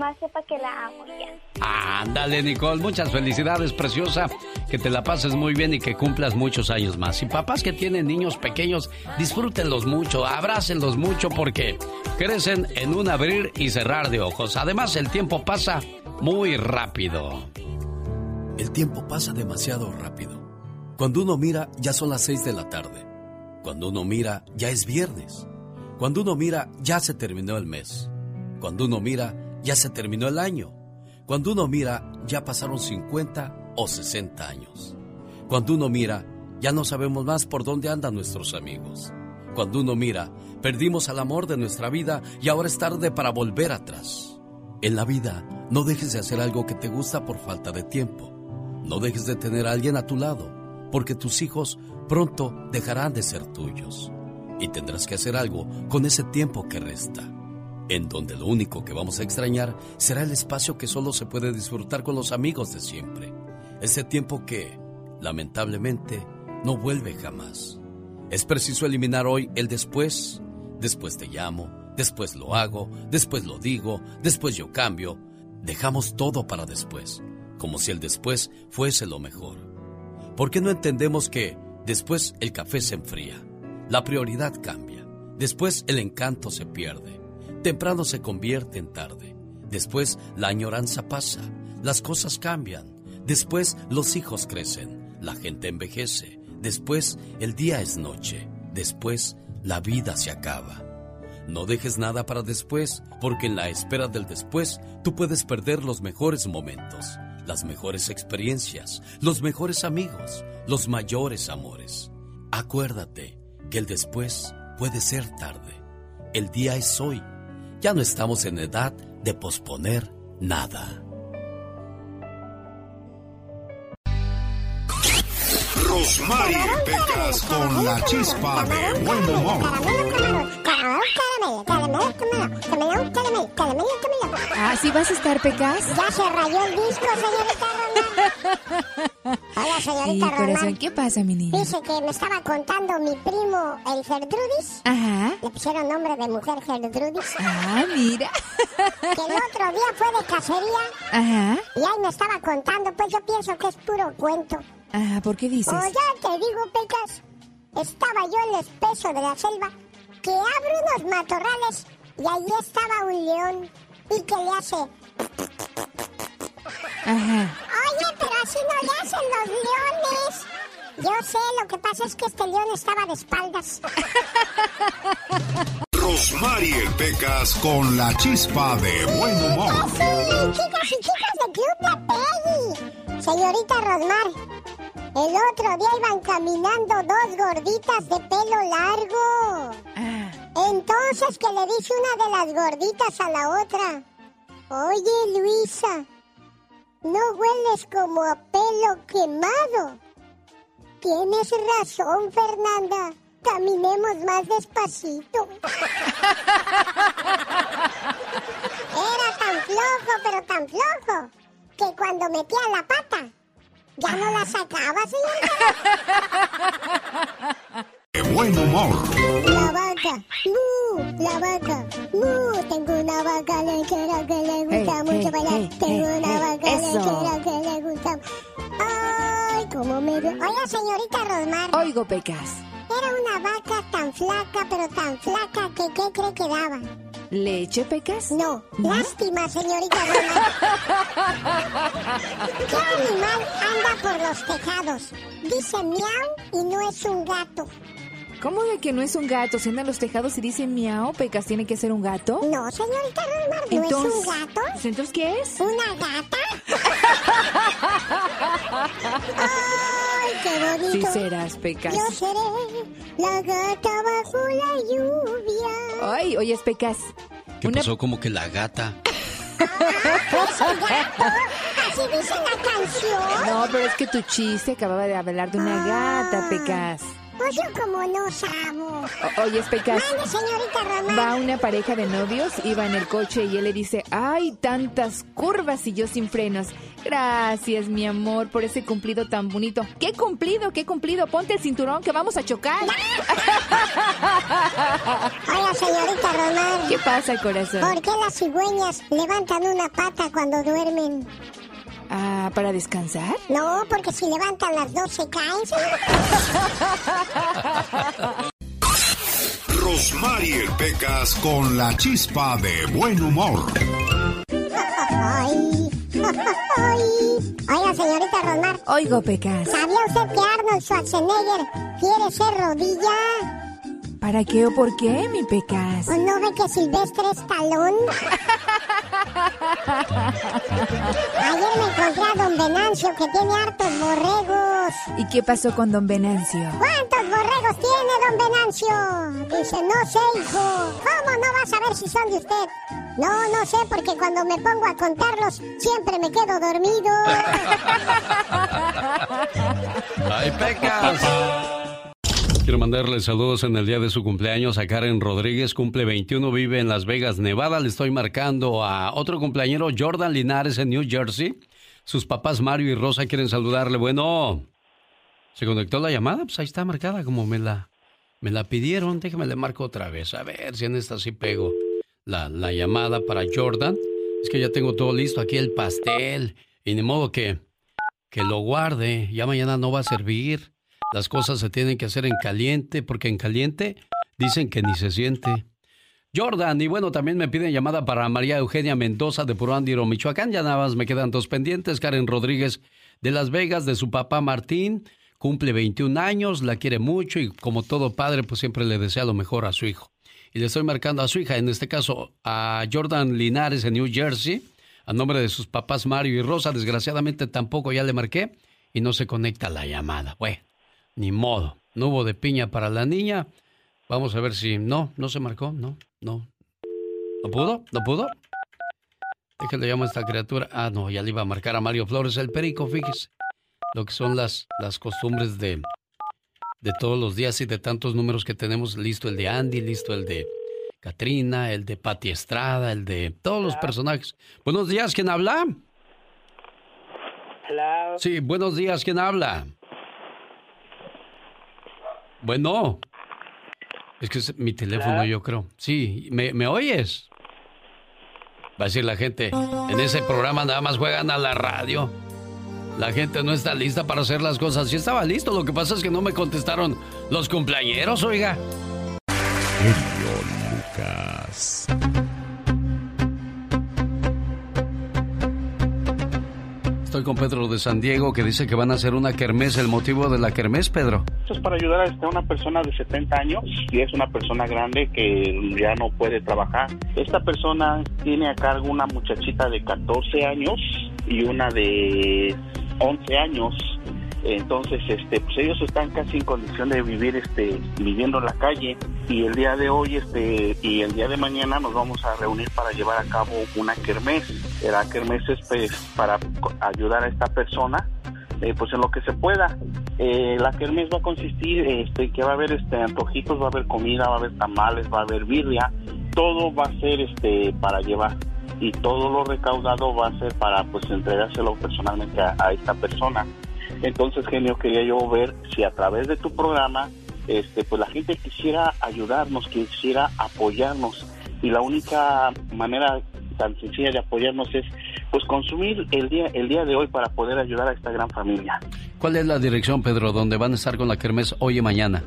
Mamá sepa que la amo ya. Ándale, Nicole, muchas felicidades, preciosa. Que te la pases muy bien y que cumplas muchos años más. Y papás que tienen niños pequeños, disfrútenlos mucho, abrácenlos mucho porque crecen en un abrir y cerrar de ojos. Además, el tiempo pasa muy rápido. El tiempo pasa demasiado rápido. Cuando uno mira, ya son las seis de la tarde. Cuando uno mira, ya es viernes. Cuando uno mira, ya se terminó el mes. Cuando uno mira, ya se terminó el año. Cuando uno mira, ya pasaron 50 o 60 años. Cuando uno mira, ya no sabemos más por dónde andan nuestros amigos. Cuando uno mira, perdimos al amor de nuestra vida y ahora es tarde para volver atrás. En la vida, no dejes de hacer algo que te gusta por falta de tiempo. No dejes de tener a alguien a tu lado, porque tus hijos pronto dejarán de ser tuyos. Y tendrás que hacer algo con ese tiempo que resta en donde lo único que vamos a extrañar será el espacio que solo se puede disfrutar con los amigos de siempre. Ese tiempo que, lamentablemente, no vuelve jamás. Es preciso eliminar hoy el después. Después te llamo, después lo hago, después lo digo, después yo cambio. Dejamos todo para después, como si el después fuese lo mejor. ¿Por qué no entendemos que después el café se enfría? La prioridad cambia. Después el encanto se pierde. Temprano se convierte en tarde. Después la añoranza pasa. Las cosas cambian. Después los hijos crecen. La gente envejece. Después el día es noche. Después la vida se acaba. No dejes nada para después, porque en la espera del después tú puedes perder los mejores momentos, las mejores experiencias, los mejores amigos, los mayores amores. Acuérdate que el después puede ser tarde. El día es hoy. Ya no estamos en edad de posponer nada. Rosmarie Pecas con la chispa de buen humor. ¿Así vas a estar, Pecas? Ya se rayó el disco, señorita Román. Hola, señorita Sí, corazón, ¿qué pasa, mi niña? Dice que me estaba contando mi primo, el Gertrudis. Ajá. Le pusieron nombre de mujer Gertrudis. Ah, mira. Que el otro día fue de cacería. Ajá. Y ahí me estaba contando, pues yo pienso que es puro cuento. Ajá, ¿por qué dices? O ya te digo, Pecas, estaba yo en el espeso de la selva, que abre unos matorrales y ahí estaba un león y que le hace... Ajá. Oye, pero así no le hacen los leones. Yo sé, lo que pasa es que este león estaba de espaldas. [LAUGHS] Rosmarie Pecas con la chispa de buen humor. Sí, chicas y chicas de Club La Peggy. Señorita Rosmar, el otro día iban caminando dos gorditas de pelo largo. Entonces que le dice una de las gorditas a la otra, oye Luisa, no hueles como a pelo quemado. Tienes razón, Fernanda. Caminemos más despacito. [LAUGHS] Era tan flojo, pero tan flojo, que cuando metía la pata, ya no la sacaba, señorita. [LAUGHS] De buen humor. La vaca, ¡mu! La vaca, ¡mu! Tengo una vaca lechera que le gusta Hey, mucho hey, bailar. hey, Tengo hey, una vaca lechera que le gusta. ¡Ay, cómo me veo! Oiga, señorita Rosmar. Oigo, Pecas. Era una vaca tan flaca, pero tan flaca que ¿qué cree que daba? ¿Leche, Pecas? No, lástima, señorita. [LAUGHS] ¿Qué animal anda por los tejados? Dice miau y no es un gato. ¿Cómo de que no es un gato? Si anda en los tejados y dice miau, Pecas, ¿tiene que ser un gato? No, señorita Rosmar, ¿no Entonces- es un gato? Pues, ¿Entonces qué es? ¿Una gata? [LAUGHS] ¡Ay, qué bonito! Sí serás, Pecas. Yo seré la gata bajo la lluvia. Ay, oye, Pecas. ¿Qué Una- pasó? Como que la gata. [LAUGHS] ¿Es un gato? Así dice la canción. No, pero es que tu chiste acababa de hablar de una gata, Pecas. Pues yo como no sabo. O- oye, Pecas. Mande, señorita Román. Va una pareja de novios, iba en el coche y él le dice, ay, tantas curvas y yo sin frenos. Gracias, mi amor, por ese cumplido tan bonito. ¿Qué cumplido? ¿Qué cumplido? Ponte el cinturón que vamos a chocar. Hola, señorita Román. ¿Qué pasa, corazón? ¿Por qué las cigüeñas levantan una pata cuando duermen? Ah, ¿para descansar? No, porque si levantan las dos se caen. [LAUGHS] Rosmarie Pecas con la chispa de buen humor. Ay, ay. Oiga, señorita Rosmar. Oigo, Pecas. ¿Sabía usted que Arnold Schwarzenegger quiere ser rodilla? ¿Para qué o por qué, mi Pecas? ¿O no ve que Silvestre es talón? Ayer me encontré a don Venancio que tiene hartos borregos. ¿Y qué pasó con don Venancio? ¿Cuántos borregos tiene don Venancio? Dice, no sé, hijo. ¿Cómo no vas a ver si son de usted? No, no sé, porque cuando me pongo a contarlos siempre me quedo dormido. [LAUGHS] ¡Ay, pecas! Quiero mandarle saludos en el día de su cumpleaños a Karen Rodríguez, cumple 21, vive en Las Vegas, Nevada. Le estoy marcando a otro cumpleañero, Jordan Linares, en New Jersey. Sus papás Mario y Rosa quieren saludarle. Bueno, ¿se conectó la llamada? Pues ahí está marcada como me la, me la pidieron. Déjame le marco otra vez, a ver si en esta sí pego la, la llamada para Jordan. Es que ya tengo todo listo aquí, el pastel. Y ni modo que, que lo guarde, ya mañana no va a servir. Las cosas se tienen que hacer en caliente, porque en caliente dicen que ni se siente. Jordan, y bueno, también me piden llamada para María Eugenia Mendoza de Purándiro, Michoacán. Ya nada más me quedan dos pendientes. Karen Rodríguez de Las Vegas, de su papá Martín. Cumple 21 años, la quiere mucho y como todo padre, pues siempre le desea lo mejor a su hijo. Y le estoy marcando a su hija, en este caso a Jordan Linares en New Jersey, a nombre de sus papás Mario y Rosa. Desgraciadamente tampoco ya le marqué y no se conecta la llamada. Bueno, ni modo. No hubo de piña para la niña. Vamos a ver si... No, no se marcó. No, no. ¿No pudo? ¿No pudo? ¿Qué le llamo a esta criatura? Ah, no, ya le iba a marcar a Mario Flores el perico, fíjese. Lo que son las, las costumbres de, de todos los días y de tantos números que tenemos. Listo el de Andy, listo el de Katrina, el de Patti Estrada, el de todos los personajes. Buenos días, ¿quién habla? Hello. Sí, buenos días, ¿quién habla? Bueno. Es que es mi teléfono, yo creo. Sí, ¿me, ¿me oyes? Va a decir la gente, en ese programa nada más juegan a la radio. La gente no está lista para hacer las cosas. Sí estaba listo, lo que pasa es que no me contestaron los cumpleañeros, oiga. Lucas. Con Pedro de San Diego que dice que van a hacer una kermés. ¿El motivo de la kermés, Pedro? Esto es para ayudar a este, una persona de 70 años y es una persona grande que ya no puede trabajar. Esta persona tiene a cargo una muchachita de 14 años y una de 11 años. Entonces, este, pues ellos están casi en condición de vivir, este, viviendo en la calle y el día de hoy, este, y el día de mañana nos vamos a reunir para llevar a cabo una kermés. La kermés es pues, para ayudar a esta persona, eh, pues en lo que se pueda. Eh, la kermés va a consistir, este, que va a haber, este, antojitos, va a haber comida, va a haber tamales, va a haber birria, todo va a ser, este, para llevar y todo lo recaudado va a ser para pues entregárselo personalmente a, a esta persona. Entonces, genio, quería yo ver si a través de tu programa, este, pues la gente quisiera ayudarnos, quisiera apoyarnos y la única manera tan sencilla de apoyarnos es pues consumir el día el día de hoy para poder ayudar a esta gran familia. ¿Cuál es la dirección, Pedro, donde van a estar con la kermés hoy y mañana?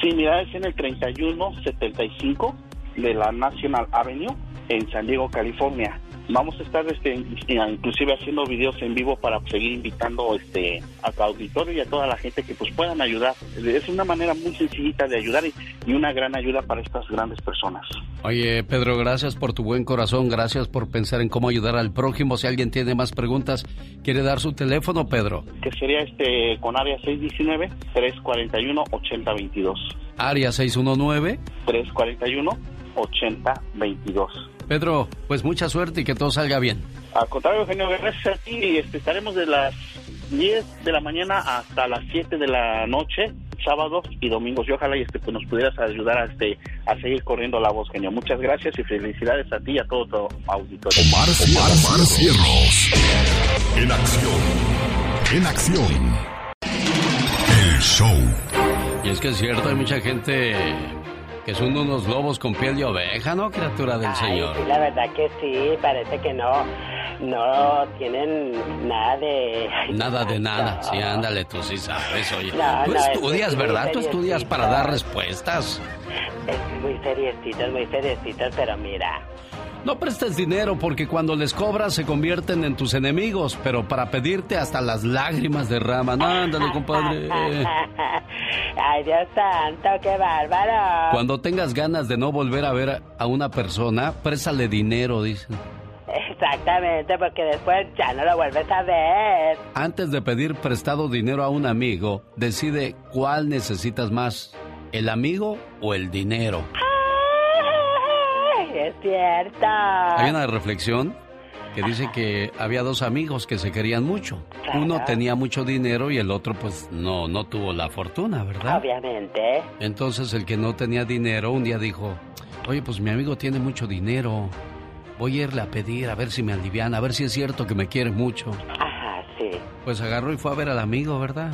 Sí, mira, es en el 3175 de la National Avenue en San Diego, California. Vamos a estar este, [LAUGHS] inclusive haciendo videos en vivo para seguir invitando este a tu auditorio y a toda la gente que pues puedan ayudar. Es una manera muy sencillita de ayudar y, y una gran ayuda para estas grandes personas. Oye, Pedro, gracias por tu buen corazón, gracias por pensar en cómo ayudar al prójimo. Si alguien tiene más preguntas, ¿quiere dar su teléfono, Pedro? Que sería este con área 619 341 8022. Área 619. 341 8022. Pedro, pues mucha suerte y que todo salga bien. Al contrario, Eugenio, gracias a ti. Este, estaremos de las 10 de la mañana hasta las 7 de la noche, sábados y domingos. Y ojalá y este, pues, nos pudieras ayudar a, este, a seguir corriendo la voz, genio. Muchas gracias y felicidades a ti y a todo tu auditorio. Omar, Omar, Omar Cierros. En acción. En acción. El show. Y es que es cierto, hay mucha gente que son unos lobos con piel de oveja, ¿no, criatura del Ay, Señor? sí, la verdad que sí, parece que no, no tienen nada de... Nada de nada. Sí, ándale, tú sí sabes, oye. No, Tú no, estudias, ¿verdad? Tú estudias para dar respuestas. Es muy seriecitos, muy seriecitos, pero mira, No prestes dinero porque cuando les cobras se convierten en tus enemigos, pero para pedirte hasta las lágrimas derraman. Ándale, compadre. [LAUGHS] ay Dios santo, qué bárbaro. Cuando tengas ganas de no volver a ver a una persona, préstale dinero, dicen. Exactamente, porque después ya no lo vuelves a ver. Antes de pedir prestado dinero a un amigo, decide cuál necesitas más, el amigo o el dinero. Ay, es cierto. Hay una reflexión que dice que había dos amigos que se querían mucho. Uno tenía mucho dinero y el otro pues no, no tuvo la fortuna, ¿verdad? Obviamente. Entonces el que no tenía dinero un día dijo, oye pues mi amigo tiene mucho dinero, voy a irle a pedir a ver si me alivian, a ver si es cierto que me quiere mucho. Ajá, sí, Pues agarró y fue a ver al amigo, ¿verdad?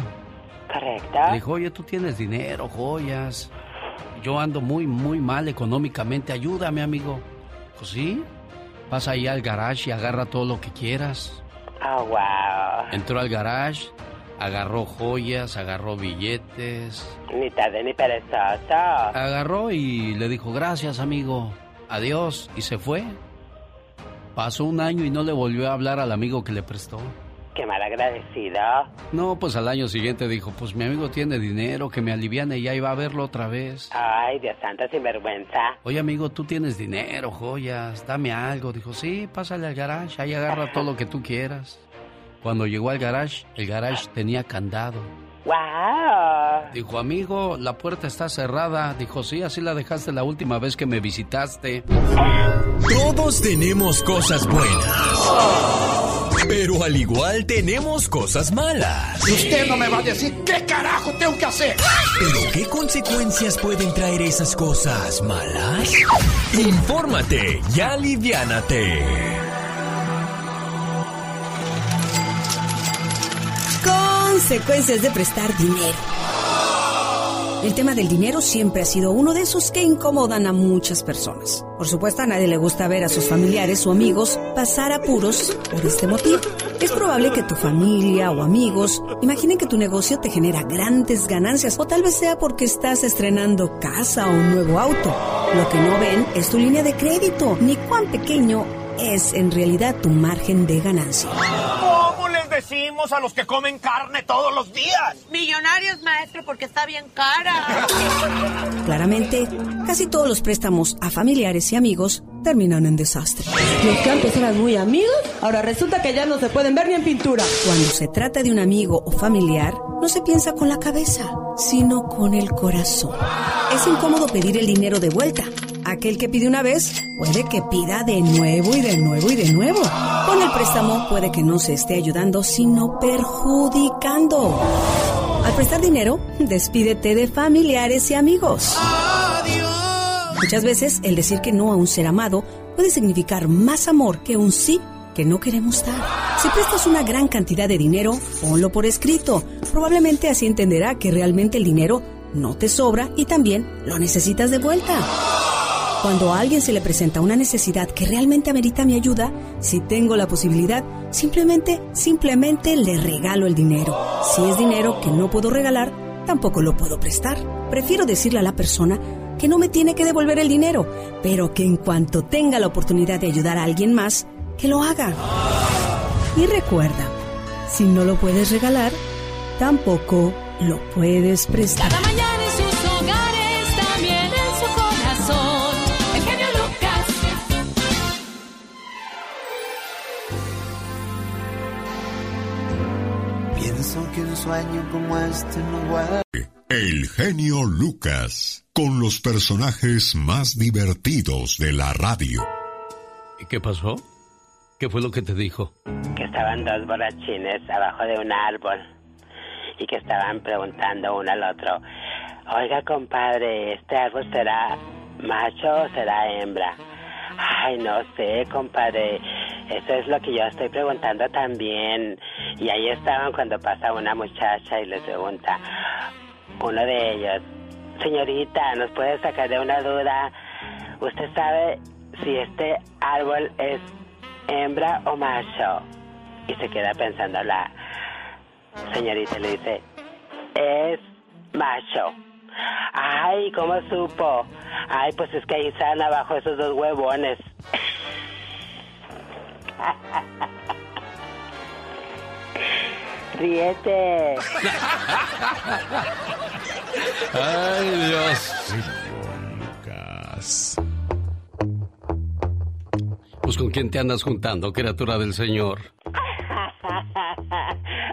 correcto. Le dijo, oye, tú tienes dinero, joyas. Yo ando muy, muy mal económicamente. Ayúdame, amigo. Pues sí. Pasa ahí al garage y agarra todo lo que quieras. Oh, wow. Entró al garage, agarró joyas, agarró billetes. Ni tarde ni perezoso. Agarró y le dijo, gracias, amigo. Adiós. Y se fue. Pasó un año y no le volvió a hablar al amigo que le prestó. Qué mal agradecido. No, pues al año siguiente dijo, pues mi amigo tiene dinero, que me aliviane y ya iba a verlo otra vez. Ay, Dios santo, sinvergüenza. Oye, amigo, tú tienes dinero, joyas, dame algo. Dijo, sí, pásale al garage, ahí agarra todo lo que tú quieras. Cuando llegó al garage, el garage tenía candado. Wow. Dijo, amigo, la puerta está cerrada. Dijo, sí, así la dejaste la última vez que me visitaste. Todos tenemos cosas buenas. Pero al igual tenemos cosas malas. Usted no me va a decir qué carajo tengo que hacer. ¿Pero qué consecuencias pueden traer esas cosas malas? Infórmate y aliviánate. Consecuencias de prestar dinero. El tema del dinero siempre ha sido uno de esos que incomodan a muchas personas. Por supuesto, a nadie le gusta ver a sus familiares o amigos pasar apuros por este motivo. Es probable que tu familia o amigos imaginen que tu negocio te genera grandes ganancias o tal vez sea porque estás estrenando casa o un nuevo auto. Lo que no ven es tu línea de crédito, ni cuán pequeño es en realidad tu margen de ganancia. ¿Cómo les decimos a los que comen carne todos los días? Millonarios, maestro, porque está bien cara. [LAUGHS] Claramente, casi todos los préstamos a familiares y amigos terminan en desastre. Los que antes eran muy amigos, ahora resulta que ya no se pueden ver ni en pintura. Cuando se trata de un amigo o familiar, no se piensa con la cabeza, sino con el corazón. Es incómodo pedir el dinero de vuelta. Aquel que pide una vez puede que pida de nuevo y de nuevo y de nuevo. Con el préstamo puede que no se esté ayudando, sino perjudicando. Al prestar dinero, despídete de familiares y amigos. Muchas veces el decir que no a un ser amado puede significar más amor que un sí que no queremos dar. Si prestas una gran cantidad de dinero, ponlo por escrito. Probablemente así entenderá que realmente el dinero no te sobra y también lo necesitas de vuelta. Cuando a alguien se le presenta una necesidad que realmente amerita mi ayuda, si tengo la posibilidad, simplemente, simplemente le regalo el dinero. Si es dinero que no puedo regalar, tampoco lo puedo prestar. Prefiero decirle a la persona que no me tiene que devolver el dinero, pero que en cuanto tenga la oportunidad de ayudar a alguien más, que lo haga. Y recuerda, si no lo puedes regalar, tampoco lo puedes prestar. Cada mañana sueño como este no guarda. El genio Lucas, con los personajes más divertidos de la radio. ¿Y qué pasó? ¿Qué fue lo que te dijo? Que estaban dos borrachines abajo de un árbol y que estaban preguntando uno al otro, oiga compadre, ¿este árbol será macho o será hembra? Ay, no sé, compadre, eso es lo que yo estoy preguntando también. Y ahí estaban cuando pasa una muchacha y les pregunta, uno de ellos, señorita, ¿nos puede sacar de una duda? ¿Usted sabe si este árbol es hembra o macho? Y se queda pensando la señorita le dice, es macho. Ay, ¿cómo supo? Ay, pues es que ahí están abajo esos dos huevones. Ríete. Ay, Dios. Lucas. Pues con quién te andas juntando, criatura del Señor. [LAUGHS]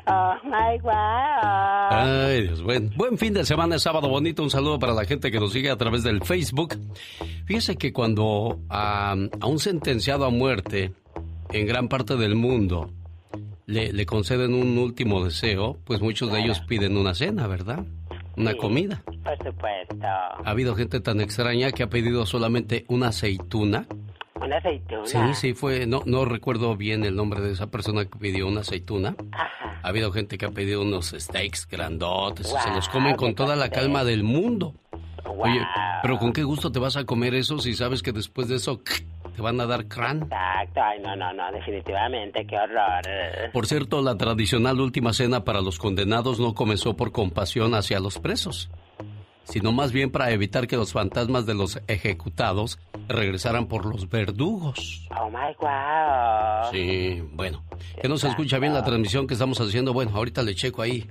Oh my wow. Ay, Dios, buen, buen fin de semana, sábado bonito. Un saludo para la gente que nos sigue a través del Facebook. Fíjese que cuando a, a un sentenciado a muerte en gran parte del mundo le, le conceden un último deseo, pues muchos de ellos piden una cena, ¿verdad? Una Sí. comida. Por supuesto. Ha habido gente tan extraña que ha pedido solamente una aceituna. Una aceituna. Sí, sí, fue, no, no recuerdo bien el nombre de esa persona que pidió una aceituna. Ha habido gente que ha pedido unos steaks grandotes y se los comen con toda la calma del mundo. Oye, pero ¿con qué gusto te vas a comer eso si sabes que después de eso te van a dar crán? Exacto. Ay, no, no, no, definitivamente, qué horror. Por cierto, la tradicional última cena para los condenados no comenzó por compasión hacia los presos, sino más bien para evitar que los fantasmas de los ejecutados regresaran por los verdugos. Oh my wow. Sí, bueno, que no se escucha bien la transmisión que estamos haciendo. Bueno, ahorita le checo ahí.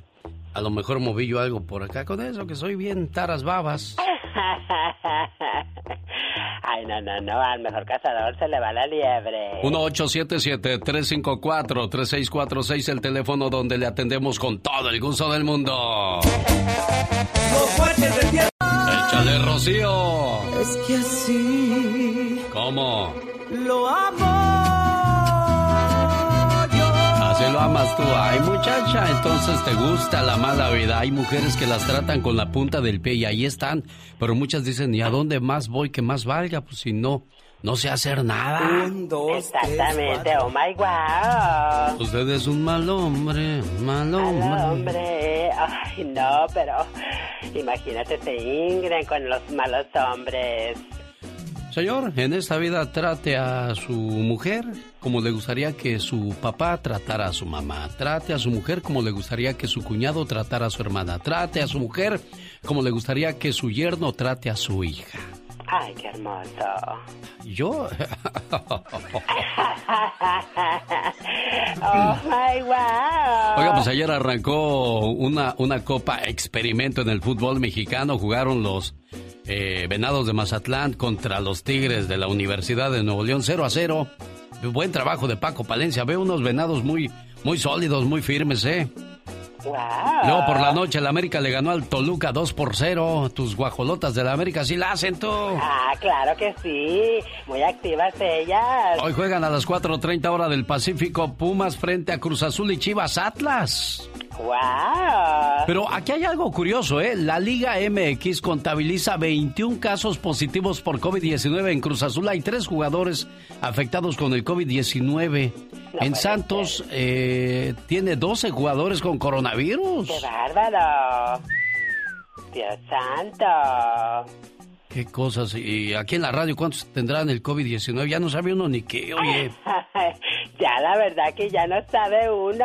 A lo mejor moví yo algo por acá con eso, que soy bien taras babas. [LAUGHS] [LAUGHS] Ay, no, no, no, al mejor cazador se le va la liebre. 1877-354-3646, el teléfono donde le atendemos con todo el gusto del mundo. Los fuertes del tierra. Échale, Rocío. Es que así ¿Cómo? lo amo. Amas tú. Ay, muchacha, entonces te gusta la mala vida. Hay mujeres que las tratan con la punta del pie y ahí están. Pero muchas dicen, ¿y a dónde más voy que más valga? Pues si no, no sé hacer nada. Exactamente, oh my wow. Usted es un mal hombre, mal hombre. Mal hombre. Ay, no, pero imagínate se ingren con los malos hombres. Señor, en esta vida trate a su mujer como le gustaría que su papá tratara a su mamá. Trate a su mujer como le gustaría que su cuñado tratara a su hermana. Trate a su mujer como le gustaría que su yerno trate a su hija. Ay, qué hermoso. Yo, [LAUGHS] oh my wow. Oiga, pues ayer arrancó una, una copa experimento en el fútbol mexicano. Jugaron los eh, Venados de Mazatlán contra los Tigres de la Universidad de Nuevo León 0 a 0. Buen trabajo de Paco Palencia. Veo unos venados muy, muy sólidos, muy firmes, ¿eh? Wow. Luego por la noche el América le ganó al Toluca 2 por 0. Tus guajolotas de la América sí la hacen tú. Ah, claro que sí. Muy activas ellas. Hoy juegan a las 4.30 hora del Pacífico Pumas frente a Cruz Azul y Chivas Atlas. Wow. Pero aquí hay algo curioso, ¿eh? La Liga MX contabiliza 21 casos positivos por COVID-19. En Cruz Azul hay tres jugadores afectados con el COVID-19. en Santos eh, tiene 12 jugadores con coronavirus. ¡Qué bárbaro! Dios santo. Qué cosas. Y aquí en la radio, ¿cuántos tendrán el COVID-19? Ya no sabe uno ni qué, oye. [LAUGHS] ya la verdad que ya no sabe uno.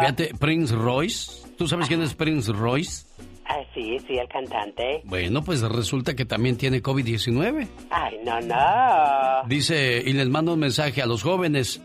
Fíjate, Prince Royce. ¿Tú sabes quién es Prince Royce? Ah, sí, sí, el cantante. Bueno, pues resulta que también tiene COVID-19. Ay, no, no. Dice, y les mando un mensaje a los jóvenes.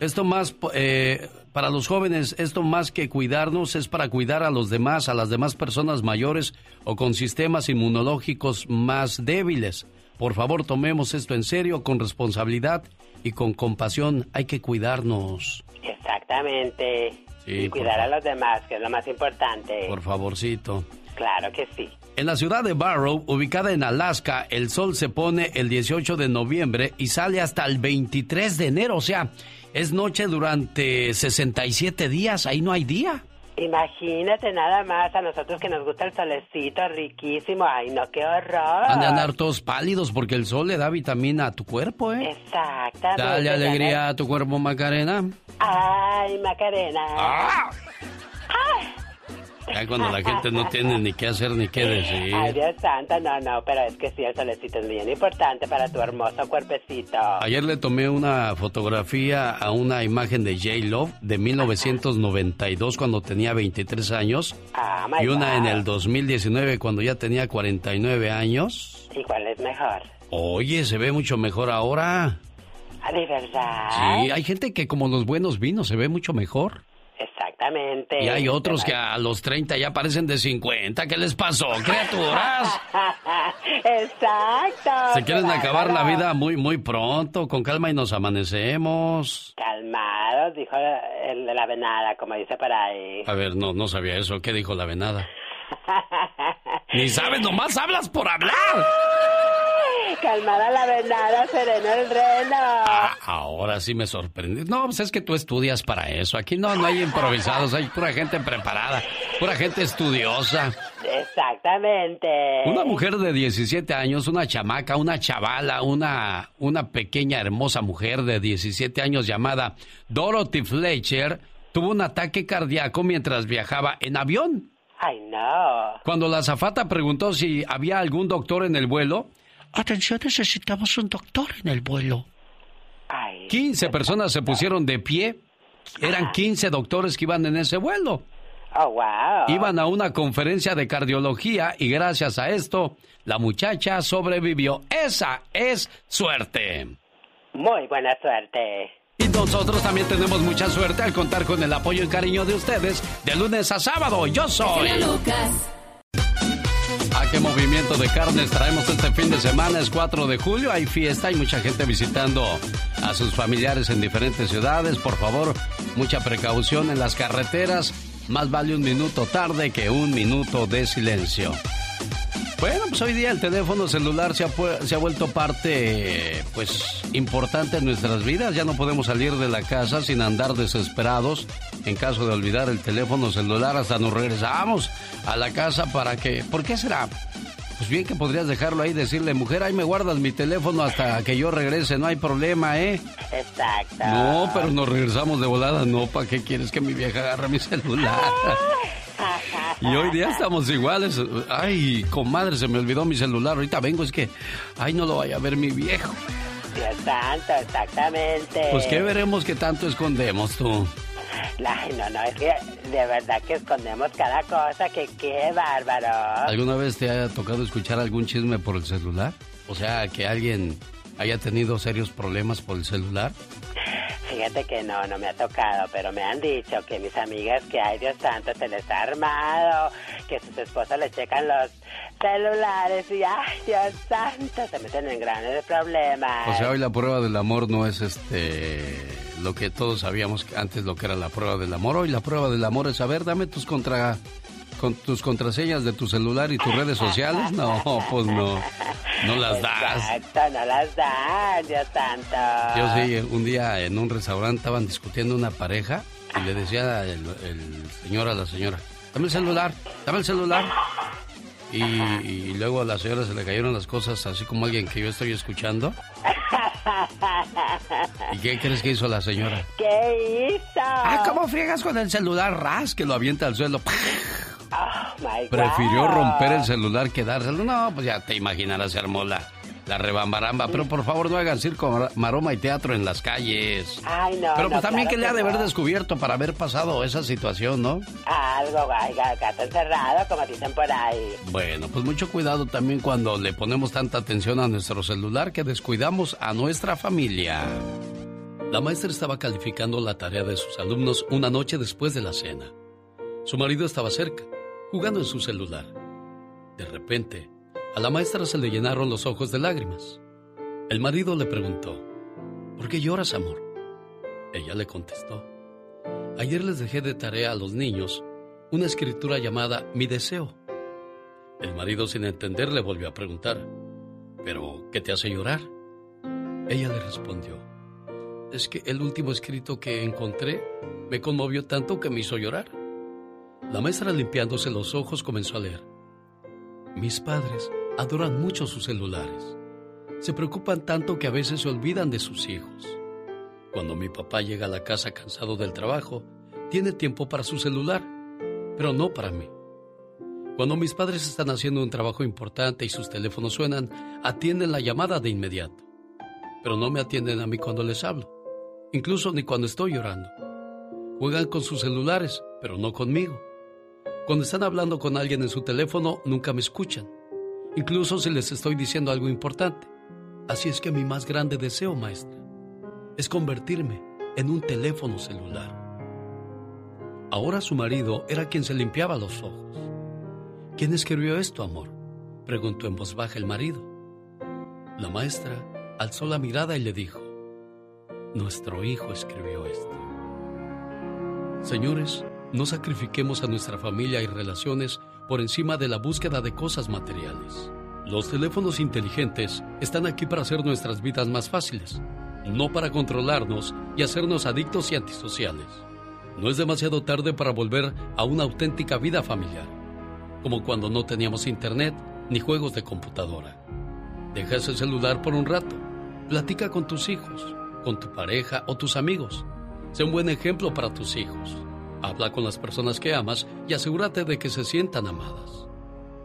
Esto más, eh, para los jóvenes, esto más que cuidarnos es para cuidar a los demás, a las demás personas mayores o con sistemas inmunológicos más débiles. Por favor, tomemos esto en serio, con responsabilidad y con compasión. Hay que cuidarnos. Exactamente. Sí, y cuidar a los demás, que es lo más importante. Por favorcito. Claro que sí. En la ciudad de Barrow, ubicada en Alaska, el sol se pone el 18 de noviembre y sale hasta el 23 de enero. O sea, es noche durante 67 días. Ahí no hay día. Imagínate nada más a nosotros que nos gusta el solecito riquísimo. Ay, no, qué horror. Han de andar todos pálidos porque el sol le da vitamina a tu cuerpo, ¿eh? Exactamente. Dale alegría a tu cuerpo, Macarena. Ay, Macarena. Ah. Ya cuando la gente no tiene ni qué hacer ni qué decir. Ay, Dios santo, no, no, pero es que sí, el solecito es bien importante para tu hermoso cuerpecito. Ayer le tomé una fotografía a una imagen de J. Love de 1992 cuando tenía 23 años Ah, y una God. en el 2019 cuando ya tenía 49 años. ¿Y cuál es mejor? Oye, se ve mucho mejor ahora. Ah, ¿De verdad? Sí, hay gente que como los buenos vinos se ve mucho mejor. Exactamente. Y hay otros que a los 30 ya parecen de 50. ¿Qué les pasó, criaturas? [LAUGHS] Exacto. Se quieren acabar la vida muy, muy pronto. Con calma y nos amanecemos. Calmados, dijo el de la venada, como dice por ahí. A ver, no, no sabía eso. ¿Qué dijo la venada? [LAUGHS] Ni sabes, nomás hablas por hablar. Calmada la venada, sereno el reno. Ah, ahora sí me sorprende. No, pues es que tú estudias para eso. Aquí no, no hay improvisados, hay pura gente preparada, pura gente estudiosa. Exactamente. Una mujer de 17 años, una chamaca, una chavala, una, una pequeña hermosa mujer de 17 años llamada Dorothy Fletcher, tuvo un ataque cardíaco mientras viajaba en avión. Ay, no. Cuando la azafata preguntó si había algún doctor en el vuelo, atención, necesitamos un doctor en el vuelo. Ay. 15 personas se pusieron de pie. Eran 15 doctores que iban en ese vuelo. Oh, wow. Iban a una conferencia de cardiología y gracias a esto, la muchacha sobrevivió. Esa es suerte. Muy buena suerte. Y nosotros también tenemos mucha suerte al contar con el apoyo y cariño de ustedes de lunes a sábado. Yo soy. Lucas. ¿A qué movimiento de carnes traemos este fin de semana? Es 4 de julio, hay fiesta, hay mucha gente visitando a sus familiares en diferentes ciudades. Por favor, mucha precaución en las carreteras. Más vale un minuto tarde que un minuto de silencio. Bueno, pues hoy día el teléfono celular se ha, se ha vuelto parte, pues, importante en nuestras vidas. Ya no podemos salir de la casa sin andar desesperados. En caso de olvidar el teléfono celular, hasta nos regresamos a la casa para que... ¿Por qué será? Pues bien que podrías dejarlo ahí y decirle, mujer, ahí me guardas mi teléfono hasta que yo regrese, no hay problema, ¿eh? Exacto. No, pero nos regresamos de volada, no, ¿para qué quieres que mi vieja agarre mi celular? Y hoy día [LAUGHS] estamos iguales. Ay, comadre, se me olvidó mi celular. Ahorita vengo, es que, ay, no lo vaya a ver mi viejo. Dios santo, exactamente. Pues qué veremos que tanto escondemos tú. Ay, no, no, es que de verdad que escondemos cada cosa, que qué bárbaro. ¿Alguna vez te haya tocado escuchar algún chisme por el celular? O sea, que alguien haya tenido serios problemas por el celular. Fíjate que no, no me ha tocado, pero me han dicho que mis amigas que, ay Dios santo, se les ha armado, que sus esposos les checan los celulares y, ay Dios santo, se meten en grandes problemas. O sea, hoy la prueba del amor no es este lo que todos sabíamos que antes lo que era la prueba del amor. Hoy la prueba del amor es saber, dame tus contra con tus contraseñas de tu celular y tus redes sociales. No, pues no. No las das. Exacto, no las dan, Dios santo. Yo sí, un día en un restaurante estaban discutiendo una pareja y le decía el, el señor a la señora, dame el celular, dame el celular. Y, y luego a la señora se le cayeron las cosas así como alguien que yo estoy escuchando. ¿Y qué crees que hizo la señora? ¿Qué hizo? Ah, ¿cómo friegas con el celular? Ras, que lo avienta al suelo. Oh, my Prefirió romper el celular que dárselo. No, pues ya te imaginarás, armó la, rebambaramba. Pero por favor no hagan circo, maroma y teatro en las calles. Ay, no. Pero pues no, también claro que le ha de haber no. descubierto para haber pasado esa situación, ¿no? Algo, gato encerrado, como dicen por ahí. Bueno, pues mucho cuidado también cuando le ponemos tanta atención a nuestro celular que descuidamos a nuestra familia. La maestra estaba calificando la tarea de sus alumnos una noche después de la cena. Su marido estaba cerca, jugando en su celular. De repente, a la maestra se le llenaron los ojos de lágrimas. El marido le preguntó, ¿por qué lloras, amor? Ella le contestó, ayer les dejé de tarea a los niños una escritura llamada Mi deseo. El marido sin entender le volvió a preguntar, ¿pero qué te hace llorar? Ella le respondió, es que el último escrito que encontré me conmovió tanto que me hizo llorar. La maestra limpiándose los ojos comenzó a leer. Mis padres adoran mucho sus celulares. Se preocupan tanto que a veces se olvidan de sus hijos. Cuando mi papá llega a la casa cansado del trabajo, tiene tiempo para su celular, pero no para mí. Cuando mis padres están haciendo un trabajo importante y sus teléfonos suenan, atienden la llamada de inmediato. Pero no me atienden a mí cuando les hablo, incluso ni cuando estoy llorando. Juegan con sus celulares, pero no conmigo. Cuando están hablando con alguien en su teléfono, nunca me escuchan, incluso si les estoy diciendo algo importante. Así es que mi más grande deseo, maestra, es convertirme en un teléfono celular. Ahora su marido era quien se limpiaba los ojos. ¿Quién escribió esto, amor? preguntó en voz baja el marido. La maestra alzó la mirada y le dijo, Nuestro hijo escribió esto. Señores, no sacrifiquemos a nuestra familia y relaciones por encima de la búsqueda de cosas materiales. Los teléfonos inteligentes están aquí para hacer nuestras vidas más fáciles, no para controlarnos y hacernos adictos y antisociales. No es demasiado tarde para volver a una auténtica vida familiar, como cuando no teníamos internet ni juegos de computadora. Deja ese celular por un rato, platica con tus hijos, con tu pareja o tus amigos. Sé un buen ejemplo para tus hijos. Habla con las personas que amas y asegúrate de que se sientan amadas.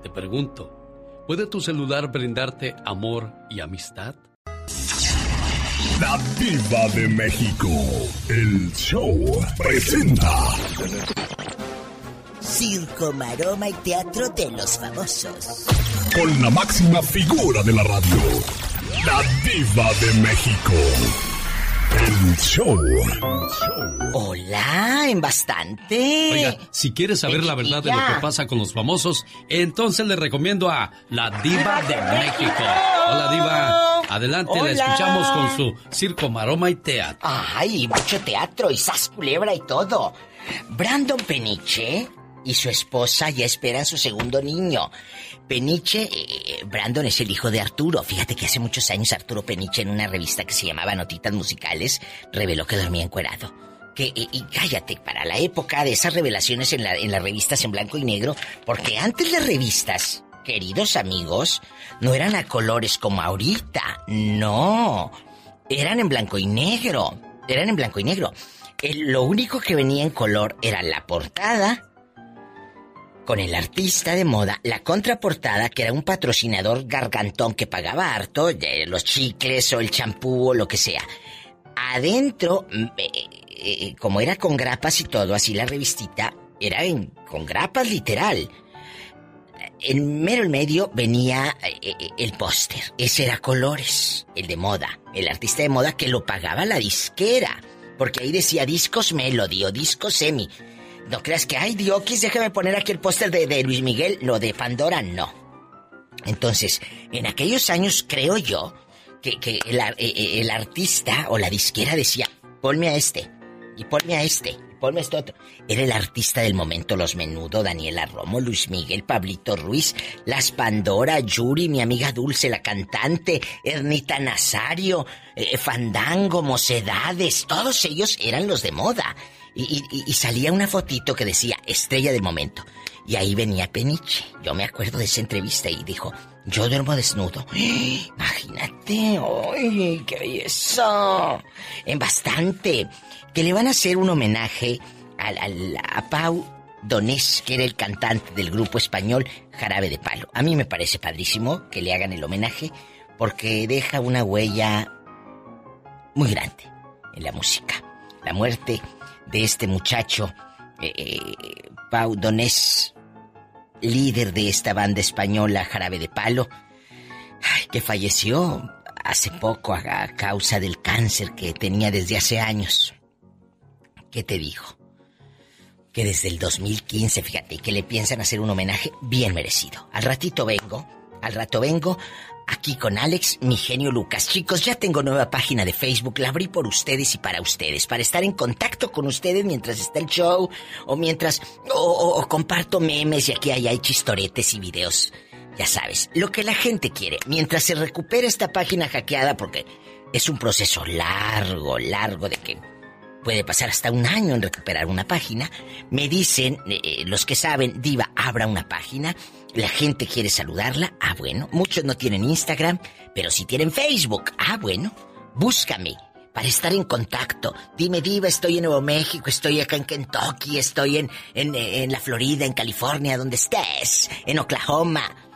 Te pregunto, ¿puede tu celular brindarte amor y amistad? La Diva de México. El show presenta. Circo, maroma y teatro de los famosos. Con la máxima figura de la radio. La Diva de México. El show. Hola, en bastante. Oiga, si quieres saber la verdad de lo que pasa con los famosos, entonces le recomiendo a La Diva de México. Hola, Diva. Adelante, la escuchamos con su circo, maroma y teatro. Ay, mucho teatro y sas culebra y todo. Brandon Peniche y su esposa ya esperan su segundo niño. Peniche, eh, Brandon es el hijo de Arturo. Fíjate que hace muchos años Arturo Peniche en una revista que se llamaba Notitas Musicales reveló que dormía encuerado. Que, y, y cállate, para la época de esas revelaciones en, la- en las revistas en blanco y negro, porque antes las revistas, queridos amigos, no eran a colores como ahorita, no, eran en blanco y negro, eran en blanco y negro. Lo único que venía en color era la portada, con el artista de moda, la contraportada, que era un patrocinador gargantón que pagaba harto, de los chicles o el champú o lo que sea. Adentro, mm, eh, eh, como era con grapas y todo, así la revistita, era en- con grapas literal. En mero el medio venía eh, el póster. Ese era colores, el de moda. El artista de moda que lo pagaba la disquera. Porque ahí decía discos Melody o discos Semi. No creas que, ay, Diokis, déjame poner aquí el póster de, Luis Miguel. Lo de Pandora, no. Entonces, en aquellos años creo yo que, eh, eh, el artista o la disquera decía, ponme a este, y ponme a este, y ponme a este otro. Era el artista del momento, Los Menudo, Daniela Romo, Luis Miguel, Pablito Ruiz, Las Pandora, Yuri, mi amiga Dulce, la cantante, Ernita Nazario, eh, Fandango, Mocedades, todos ellos eran los de moda. Y, y- y- salía una fotito que decía estrella del momento. Y ahí venía Peniche. Yo me acuerdo de esa entrevista y dijo, yo duermo desnudo. Imagínate, ¡ay, qué belleza! En bastante. Que le van a hacer un homenaje al, al- a Pau Donés, que era el cantante del grupo español Jarabe de Palo. A mí me parece padrísimo que le hagan el homenaje porque deja una huella muy grande en la música. La muerte de este muchacho, eh, eh, Pau Donés, líder de esta banda española Jarabe de Palo, que falleció hace poco a, causa del cáncer que tenía desde hace años. ¿Qué te dijo? Que desde el 2015, fíjate, que le piensan hacer un homenaje bien merecido. Al ratito vengo, al rato vengo aquí con Alex, mi genio Lucas. Chicos, ya tengo nueva página de Facebook, la abrí por ustedes y para ustedes, para estar en contacto con ustedes mientras está el show o mientras o, o- o comparto memes y aquí hay, hay chistoretes y videos. Ya sabes, lo que la gente quiere, mientras se recupera esta página hackeada, porque es un proceso largo, largo de que puede pasar hasta un año en recuperar una página. Me dicen, eh, los que saben, Diva, abra una página. La gente quiere saludarla. Ah, bueno. Muchos no tienen Instagram, pero sí tienen Facebook. Ah, bueno. Búscame para estar en contacto. Dime, Diva, estoy en Nuevo México, estoy acá en Kentucky, estoy en, en, en la Florida, en California, donde estés, en Oklahoma.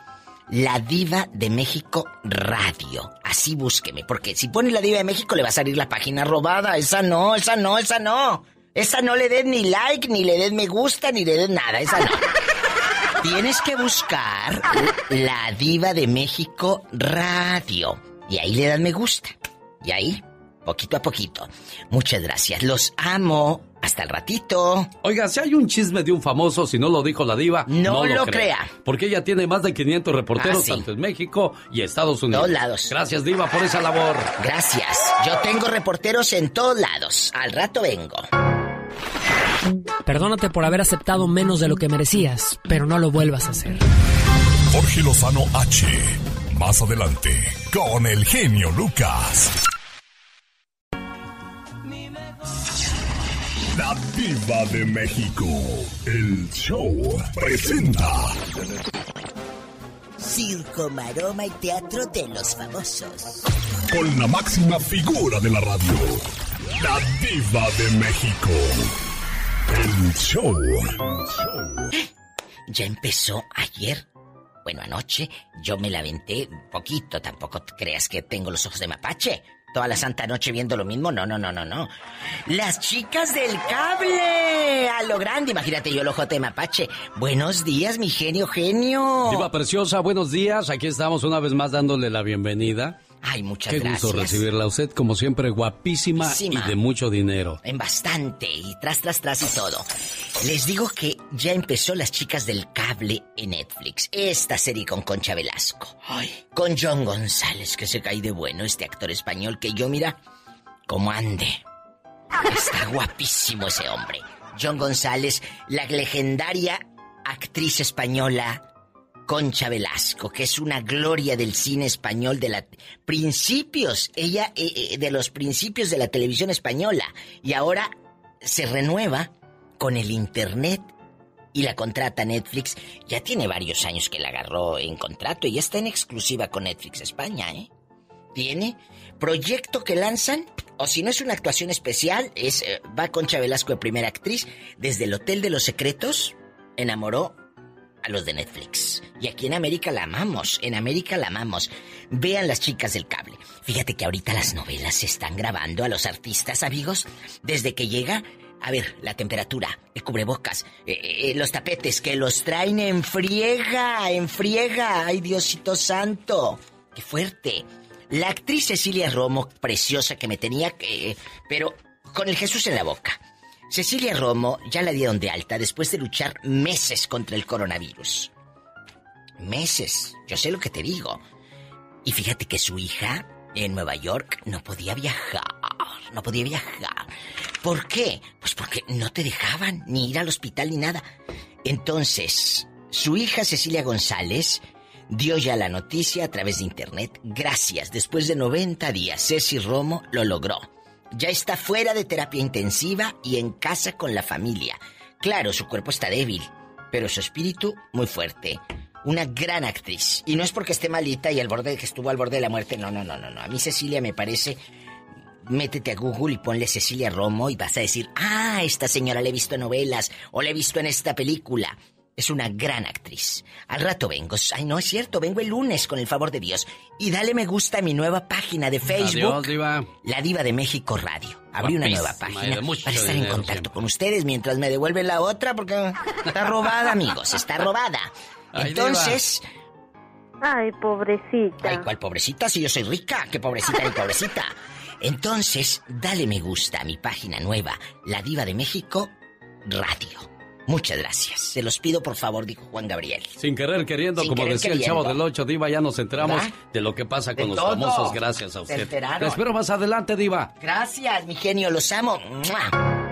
La Diva de México Radio. Así búsqueme, porque si pone la Diva de México le va a salir la página robada. Esa no, esa no, esa no. Esa no le des ni like, ni le des me gusta, ni le des nada. Esa no. [LAUGHS] Tienes que buscar La Diva de México Radio. Y ahí le das me gusta. Y ahí, poquito a poquito. Muchas gracias. Los amo. Hasta el ratito. Oiga, si hay un chisme de un famoso, si no lo dijo la diva, No no, lo crea. Porque ella tiene más de 500 reporteros Ah, sí. tanto en México y Estados Unidos. Todos lados. Gracias, diva, por esa labor. Gracias. Yo tengo reporteros en todos lados. Al rato vengo. Perdónate por haber aceptado menos de lo que merecías, pero no lo vuelvas a hacer. Jorge Lozano H. Más adelante, con el genio Lucas. La Diva de México. El show presenta. Circo, maroma y teatro de los famosos. Con la máxima figura de la radio. La Diva de México. El show. Ya empezó ayer. Bueno, anoche yo me la aventé un poquito. Tampoco creas que tengo los ojos de mapache. Toda la santa noche viendo lo mismo. No, no, no, no, no. Las chicas del cable. A lo grande. Imagínate yo el ojo de mapache. Buenos días, mi genio, genio. Diva preciosa, buenos días. Aquí estamos una vez más dándole la bienvenida. Ay, muchas Qué gracias. gusto recibirla a usted, como siempre, guapísima Guapísima. y de mucho dinero. En bastante, y tras, tras, tras y todo. Les digo que ya empezó Las Chicas del Cable en Netflix. Esta serie con Concha Velasco. Ay, con John González, que se cae de bueno, este actor español que yo, mira, como ande. Está [LAUGHS] guapísimo ese hombre. John González, la legendaria actriz española Concha Velasco, que es una gloria del cine español de la principios, ella eh, eh, de los principios de la televisión española y ahora se renueva con el internet y la contrata Netflix. Ya tiene varios años que la agarró en contrato y ya está en exclusiva con Netflix España, ¿eh? Tiene proyecto que lanzan, o si no es una actuación especial, es eh, va Concha Velasco de primera actriz, desde el Hotel de los Secretos, enamoró a los de Netflix. Y aquí en América la amamos, en América la amamos. Vean las chicas del cable. Fíjate que ahorita las novelas se están grabando a los artistas, amigos, desde que llega... A ver, la temperatura, el cubrebocas, eh, eh, los tapetes, que los traen en friega, en friega. ¡Ay, Diosito Santo! ¡Qué fuerte! La actriz Cecilia Romo, preciosa que me tenía que... Pero con el Jesús en la boca. Cecilia Romo ya la dieron de alta después de luchar meses contra el coronavirus. Meses, yo sé lo que te digo. Y fíjate que su hija en Nueva York no podía viajar, no podía viajar. ¿Por qué? Pues porque no te dejaban ni ir al hospital ni nada. Entonces, su hija Cecilia González dio ya la noticia a través de internet. Gracias, después de 90 días, Ceci Romo lo logró. Ya está fuera de terapia intensiva y en casa con la familia. Claro, su cuerpo está débil, pero su espíritu muy fuerte. Una gran actriz. Y no es porque esté malita y al borde que estuvo al borde de la muerte. No, no, no, no, no. A mí Cecilia me parece. Métete a Google y ponle Cecilia Romo y vas a decir, ah, esta señora la he visto en novelas o la he visto en esta película. Es una gran actriz. Al rato vengo. Ay, no es cierto, vengo el lunes con el favor de Dios. Y dale me gusta a mi nueva página de Facebook. Adiós, Diva. La Diva de México Radio. Abrí una nueva página para estar en contacto siempre. con ustedes mientras me devuelven la otra porque está robada, [LAUGHS] amigos, está robada. Ay, Entonces, Ay, pobrecita. ay, ¿cuál pobrecita? Si yo soy rica, qué pobrecita ni pobrecita. Entonces, dale me gusta a mi página nueva, La Diva de México Radio. Muchas gracias. Se los pido por favor, dijo Juan Gabriel. Sin querer queriendo, Sin como querer decía el queriendo. chavo del 8, Diva, ya nos enteramos ¿Verdad? de lo que pasa con De los todo. famosos gracias a usted. La espero más adelante, Diva. Gracias, mi genio, los amo. ¡Mua!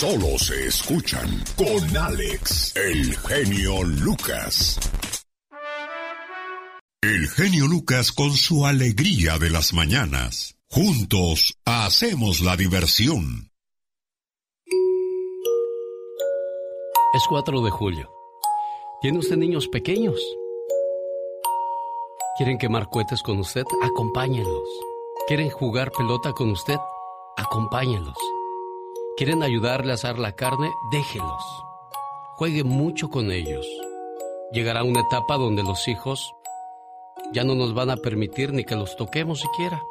Solo se escuchan con Alex, el genio Lucas. El genio Lucas con su alegría de las mañanas. Juntos hacemos la diversión. Es 4 de julio. ¿Tiene usted niños pequeños? ¿Quieren quemar cohetes con usted? Acompáñenlos. ¿Quieren jugar pelota con usted? Acompáñenlos. ¿Quieren ayudarle a asar la carne? Déjelos. Juegue mucho con ellos. Llegará una etapa donde los hijos ya no nos van a permitir ni que los toquemos siquiera.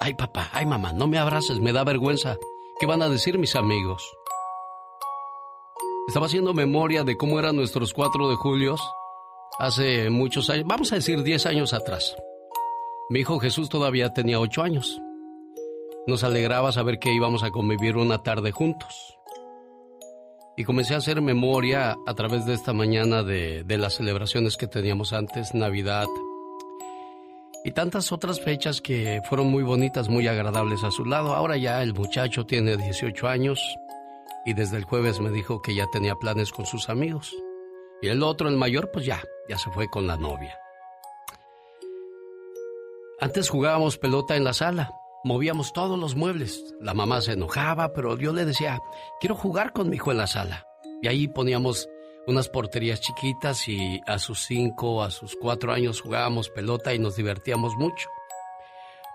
Ay papá, ay mamá, no me abraces, me da vergüenza. ¿Qué van a decir mis amigos? Estaba haciendo memoria de cómo eran nuestros 4 de julio hace muchos años, vamos a decir 10 años atrás. Mi hijo Jesús todavía tenía 8 años. Nos alegraba saber que íbamos a convivir una tarde juntos. Y comencé a hacer memoria a través de esta mañana de, las celebraciones que teníamos antes, Navidad, y tantas otras fechas que fueron muy bonitas, muy agradables a su lado. Ahora ya el muchacho tiene 18 años y desde el jueves me dijo que ya tenía planes con sus amigos. Y el otro, el mayor, pues ya, ya se fue con la novia. Antes jugábamos pelota en la sala, movíamos todos los muebles. La mamá se enojaba, pero yo le decía, quiero jugar con mi hijo en la sala. Y ahí poníamos unas porterías chiquitas y a sus cinco, a sus cuatro años jugábamos pelota y nos divertíamos mucho.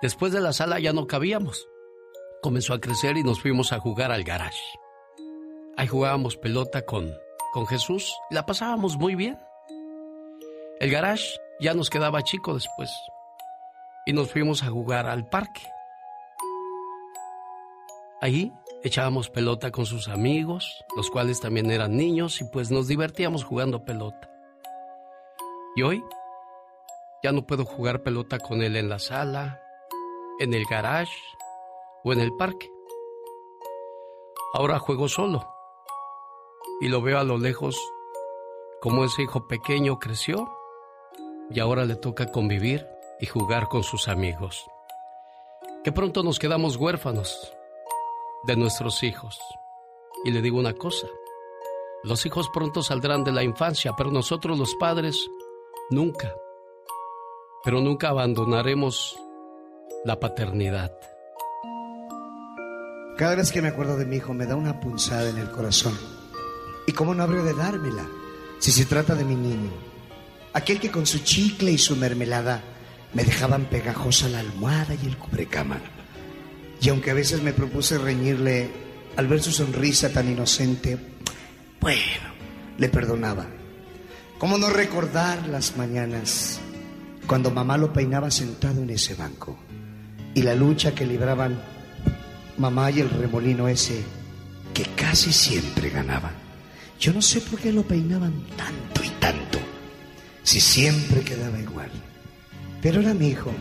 Después de la sala ya no cabíamos. Comenzó a crecer y nos fuimos a jugar al garage. Ahí jugábamos pelota con, con Jesús y la pasábamos muy bien. El garage ya nos quedaba chico después y nos fuimos a jugar al parque. Ahí echábamos pelota con sus amigos, los cuales también eran niños, y pues nos divertíamos jugando pelota. Y hoy ya no puedo jugar pelota con él en la sala, en el garage o en el parque. Ahora juego solo y lo veo a lo lejos como ese hijo pequeño creció y ahora le toca convivir y jugar con sus amigos. Que pronto nos quedamos huérfanos de nuestros hijos. Y le digo una cosa, los hijos pronto saldrán de la infancia, pero nosotros los padres nunca, pero nunca abandonaremos la paternidad. Cada vez que me acuerdo de mi hijo me da una punzada en el corazón. ¿Y cómo no habría de dármela si se trata de mi niño? Aquel que con su chicle y su mermelada me dejaban pegajosa la almohada y el cubrecama. Y aunque a veces me propuse reñirle al ver su sonrisa tan inocente, bueno, le perdonaba. ¿Cómo no recordar las mañanas cuando mamá lo peinaba sentado en ese banco? Y la lucha que libraban mamá y el remolino ese que casi siempre ganaba. Yo no sé por qué lo peinaban tanto y tanto, si siempre quedaba igual. Pero era mi hijo.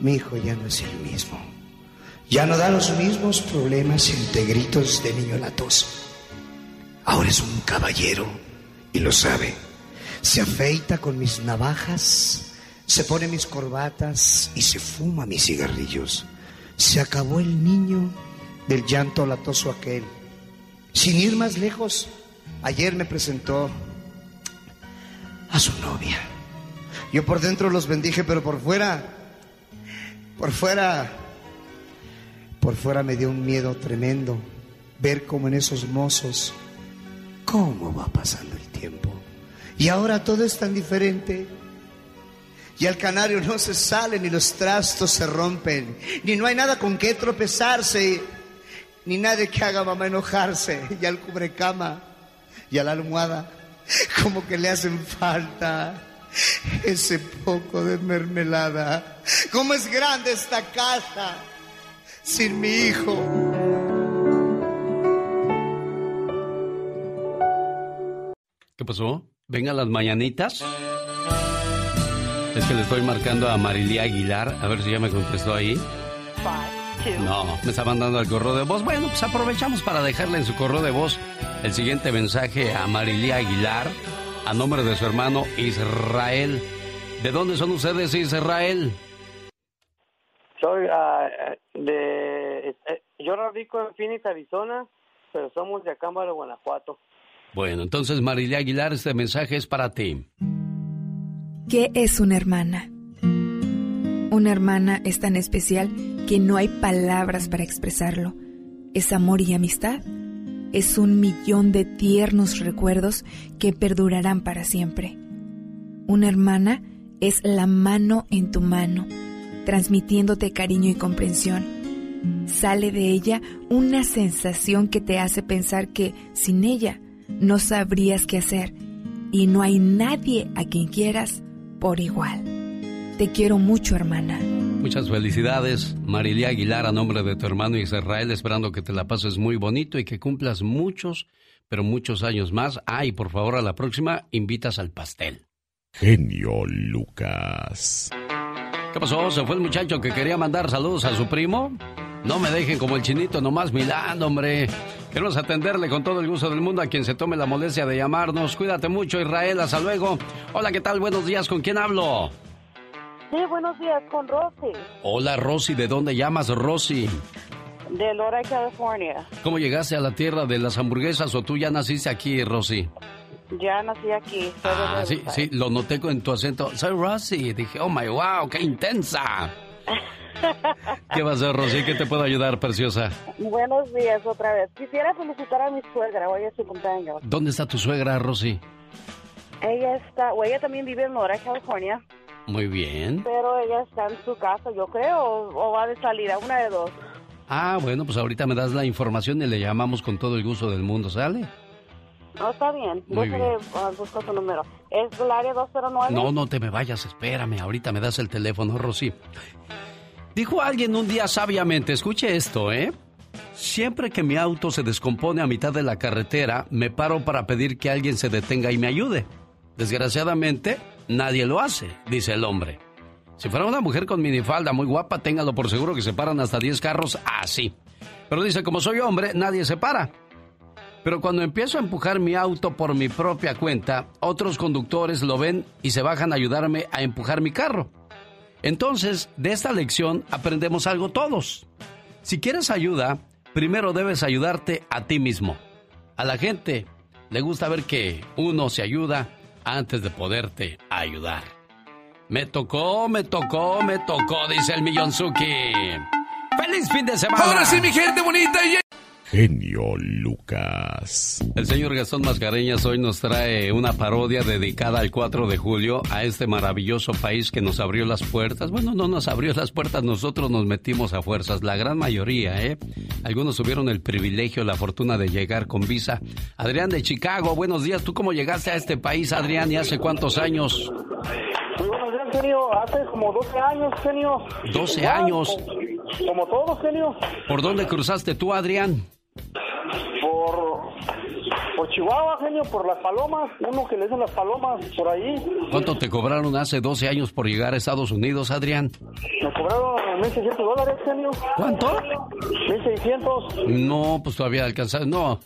Mi hijo ya no es el mismo. Ya no da los mismos problemas entre gritos de niño latoso. Ahora es un caballero y lo sabe. Se afeita con mis navajas, se pone mis corbatas y se fuma mis cigarrillos. Se acabó el niño del llanto latoso aquel. Sin ir más lejos, ayer me presentó a su novia. Yo por dentro los bendije, pero por fuera, por fuera, por fuera me dio un miedo tremendo ver cómo en esos mozos, cómo va pasando el tiempo. Y ahora todo es tan diferente. Y al canario no se sale, ni los trastos se rompen, ni no hay nada con qué tropezarse, ni nadie que haga mamá enojarse. [LAUGHS] Y al cubrecama y a la almohada, como que le hacen falta ese poco de mermelada. ¿Cómo es grande esta casa sin mi hijo? ¿Qué pasó? ¿Vengan las mañanitas? Es que le estoy marcando a Marilia Aguilar, a ver si ya me contestó ahí. No, me está mandando al correo de voz. Bueno, pues aprovechamos para dejarle en su correo de voz el siguiente mensaje a Marilia Aguilar, a nombre de su hermano Israel. ¿De dónde son ustedes, Israel? Soy ah, de. eh, yo radico en Phoenix, Arizona, pero somos de Acámbaro, Guanajuato. Bueno, entonces Marilia Aguilar, este mensaje es para ti. ¿Qué es una hermana? Una hermana es tan especial que no hay palabras para expresarlo. Es amor y amistad. Es un millón de tiernos recuerdos que perdurarán para siempre. Una hermana es la mano en tu mano, transmitiéndote cariño y comprensión. Sale de ella una sensación que te hace pensar que sin ella no sabrías qué hacer y no hay nadie a quien quieras por igual. Te quiero mucho, hermana. Muchas felicidades, Marilia Aguilar, a nombre de tu hermano Israel, esperando que te la pases muy bonito y que cumplas muchos, pero muchos años más. Ah, y por favor, a la próxima, invitas al pastel. Genio Lucas. ¿Qué pasó? ¿Se fue el muchacho que quería mandar saludos a su primo? No me dejen como el chinito nomás mirando, hombre. Queremos atenderle con todo el gusto del mundo a quien se tome la molestia de llamarnos. Cuídate mucho, Israel. Hasta luego. Hola, ¿qué tal? Buenos días. ¿Con quién hablo? Sí, buenos días, con Rosy, Hola, Rosy. ¿De dónde llamas, Rosy? de Lora, California. ¿Cómo llegaste a la tierra de las hamburguesas o tú ya naciste aquí, Rosy? Ya nací aquí. Ah, sí, sí, lo noté con tu acento. Soy Rosy. Dije, oh my wow, qué intensa. [LAUGHS] ¿Qué va a ser, Rosy? ¿Qué te puedo ayudar, preciosa? Buenos días otra vez. Quisiera felicitar a mi suegra, hoy es su cumpleaños. ¿Dónde está tu suegra, Rosy? Ella está, o ella también vive en Lora, California, Muy bien. pero ella está en su casa, yo creo, o, o va de salida, una de dos. Ah, bueno, pues ahorita me das la información y le llamamos con todo el gusto del mundo, ¿sale? No, está bien. Muy Déjale, ah, busco su número. ¿Es el área 209? No, no te me vayas, espérame, ahorita me das el teléfono, Rosy. Dijo alguien un día sabiamente, escuche esto, ¿eh? Siempre que mi auto se descompone a mitad de la carretera, me paro para pedir que alguien se detenga y me ayude. Desgraciadamente, nadie lo hace, dice el hombre. Si fuera una mujer con minifalda muy guapa, téngalo por seguro que se paran hasta 10 carros así. Pero dice, como soy hombre, nadie se para. Pero cuando empiezo a empujar mi auto por mi propia cuenta, otros conductores lo ven y se bajan a ayudarme a empujar mi carro. Entonces, de esta lección aprendemos algo todos. Si quieres ayuda, primero debes ayudarte a ti mismo. A la gente le gusta ver que uno se ayuda antes de poderte ayudar. Me tocó, me tocó, me tocó, dice el Millonzuki. ¡Feliz fin de semana! Ahora sí, mi gente bonita. Genio Lucas. El señor Gastón Mascareñas hoy nos trae una parodia dedicada al 4 de julio a este maravilloso país que nos abrió las puertas. Bueno, no nos abrió las puertas, nosotros nos metimos a fuerzas, la gran mayoría, ¿eh? Algunos tuvieron el privilegio, la fortuna de llegar con visa. Adrián de Chicago, buenos días. ¿Tú cómo llegaste a este país, Adrián, y hace cuántos años? Muy buenos días, genio. Hace como 12 años, genio. 12 Igual, años. Como, como todos, genio. ¿Por dónde cruzaste tú, Adrián? Por, por Chihuahua, genio, por las palomas. Uno que le dicen las palomas por ahí. ¿Cuánto te cobraron hace 12 años por llegar a Estados Unidos, Adrián? Me cobraron 1.600 dólares, genio. ¿Cuánto? 1.600. No, pues todavía alcanzar. No,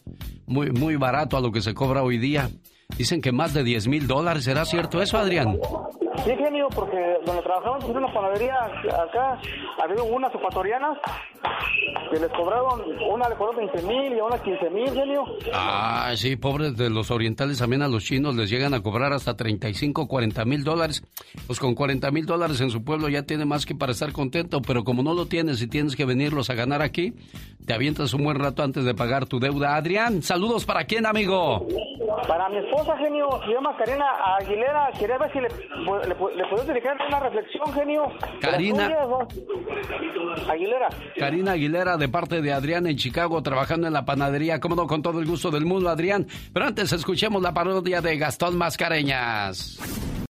muy, muy barato a lo que se cobra hoy día. Dicen que más de 10 mil dólares. ¿Será cierto eso, Adrián? Sí, genio, porque donde trabajamos en una panadería acá, había unas ecuatorianas que les cobraron, una le cobró 20 mil y a una 15 mil, genio. Ah, sí, pobres de los orientales, también a los chinos les llegan a cobrar hasta 35, 40 mil dólares. Pues con 40 mil dólares en su pueblo ya tiene más que para estar contento, pero como no lo tienes y tienes que venirlos a ganar aquí, te avientas un buen rato antes de pagar tu deuda. Adrián, saludos para quién, amigo. Para mi esposa, genio, se llama Karina Aguilera. Quería ver si le, le, le puedes dedicar una reflexión, genio. Aguilera. Karina Aguilera, de parte de Adrián en Chicago, trabajando en la panadería. Cómo no, con todo el gusto del mundo, Adrián. Pero antes escuchemos la parodia de Gastón Mascareñas.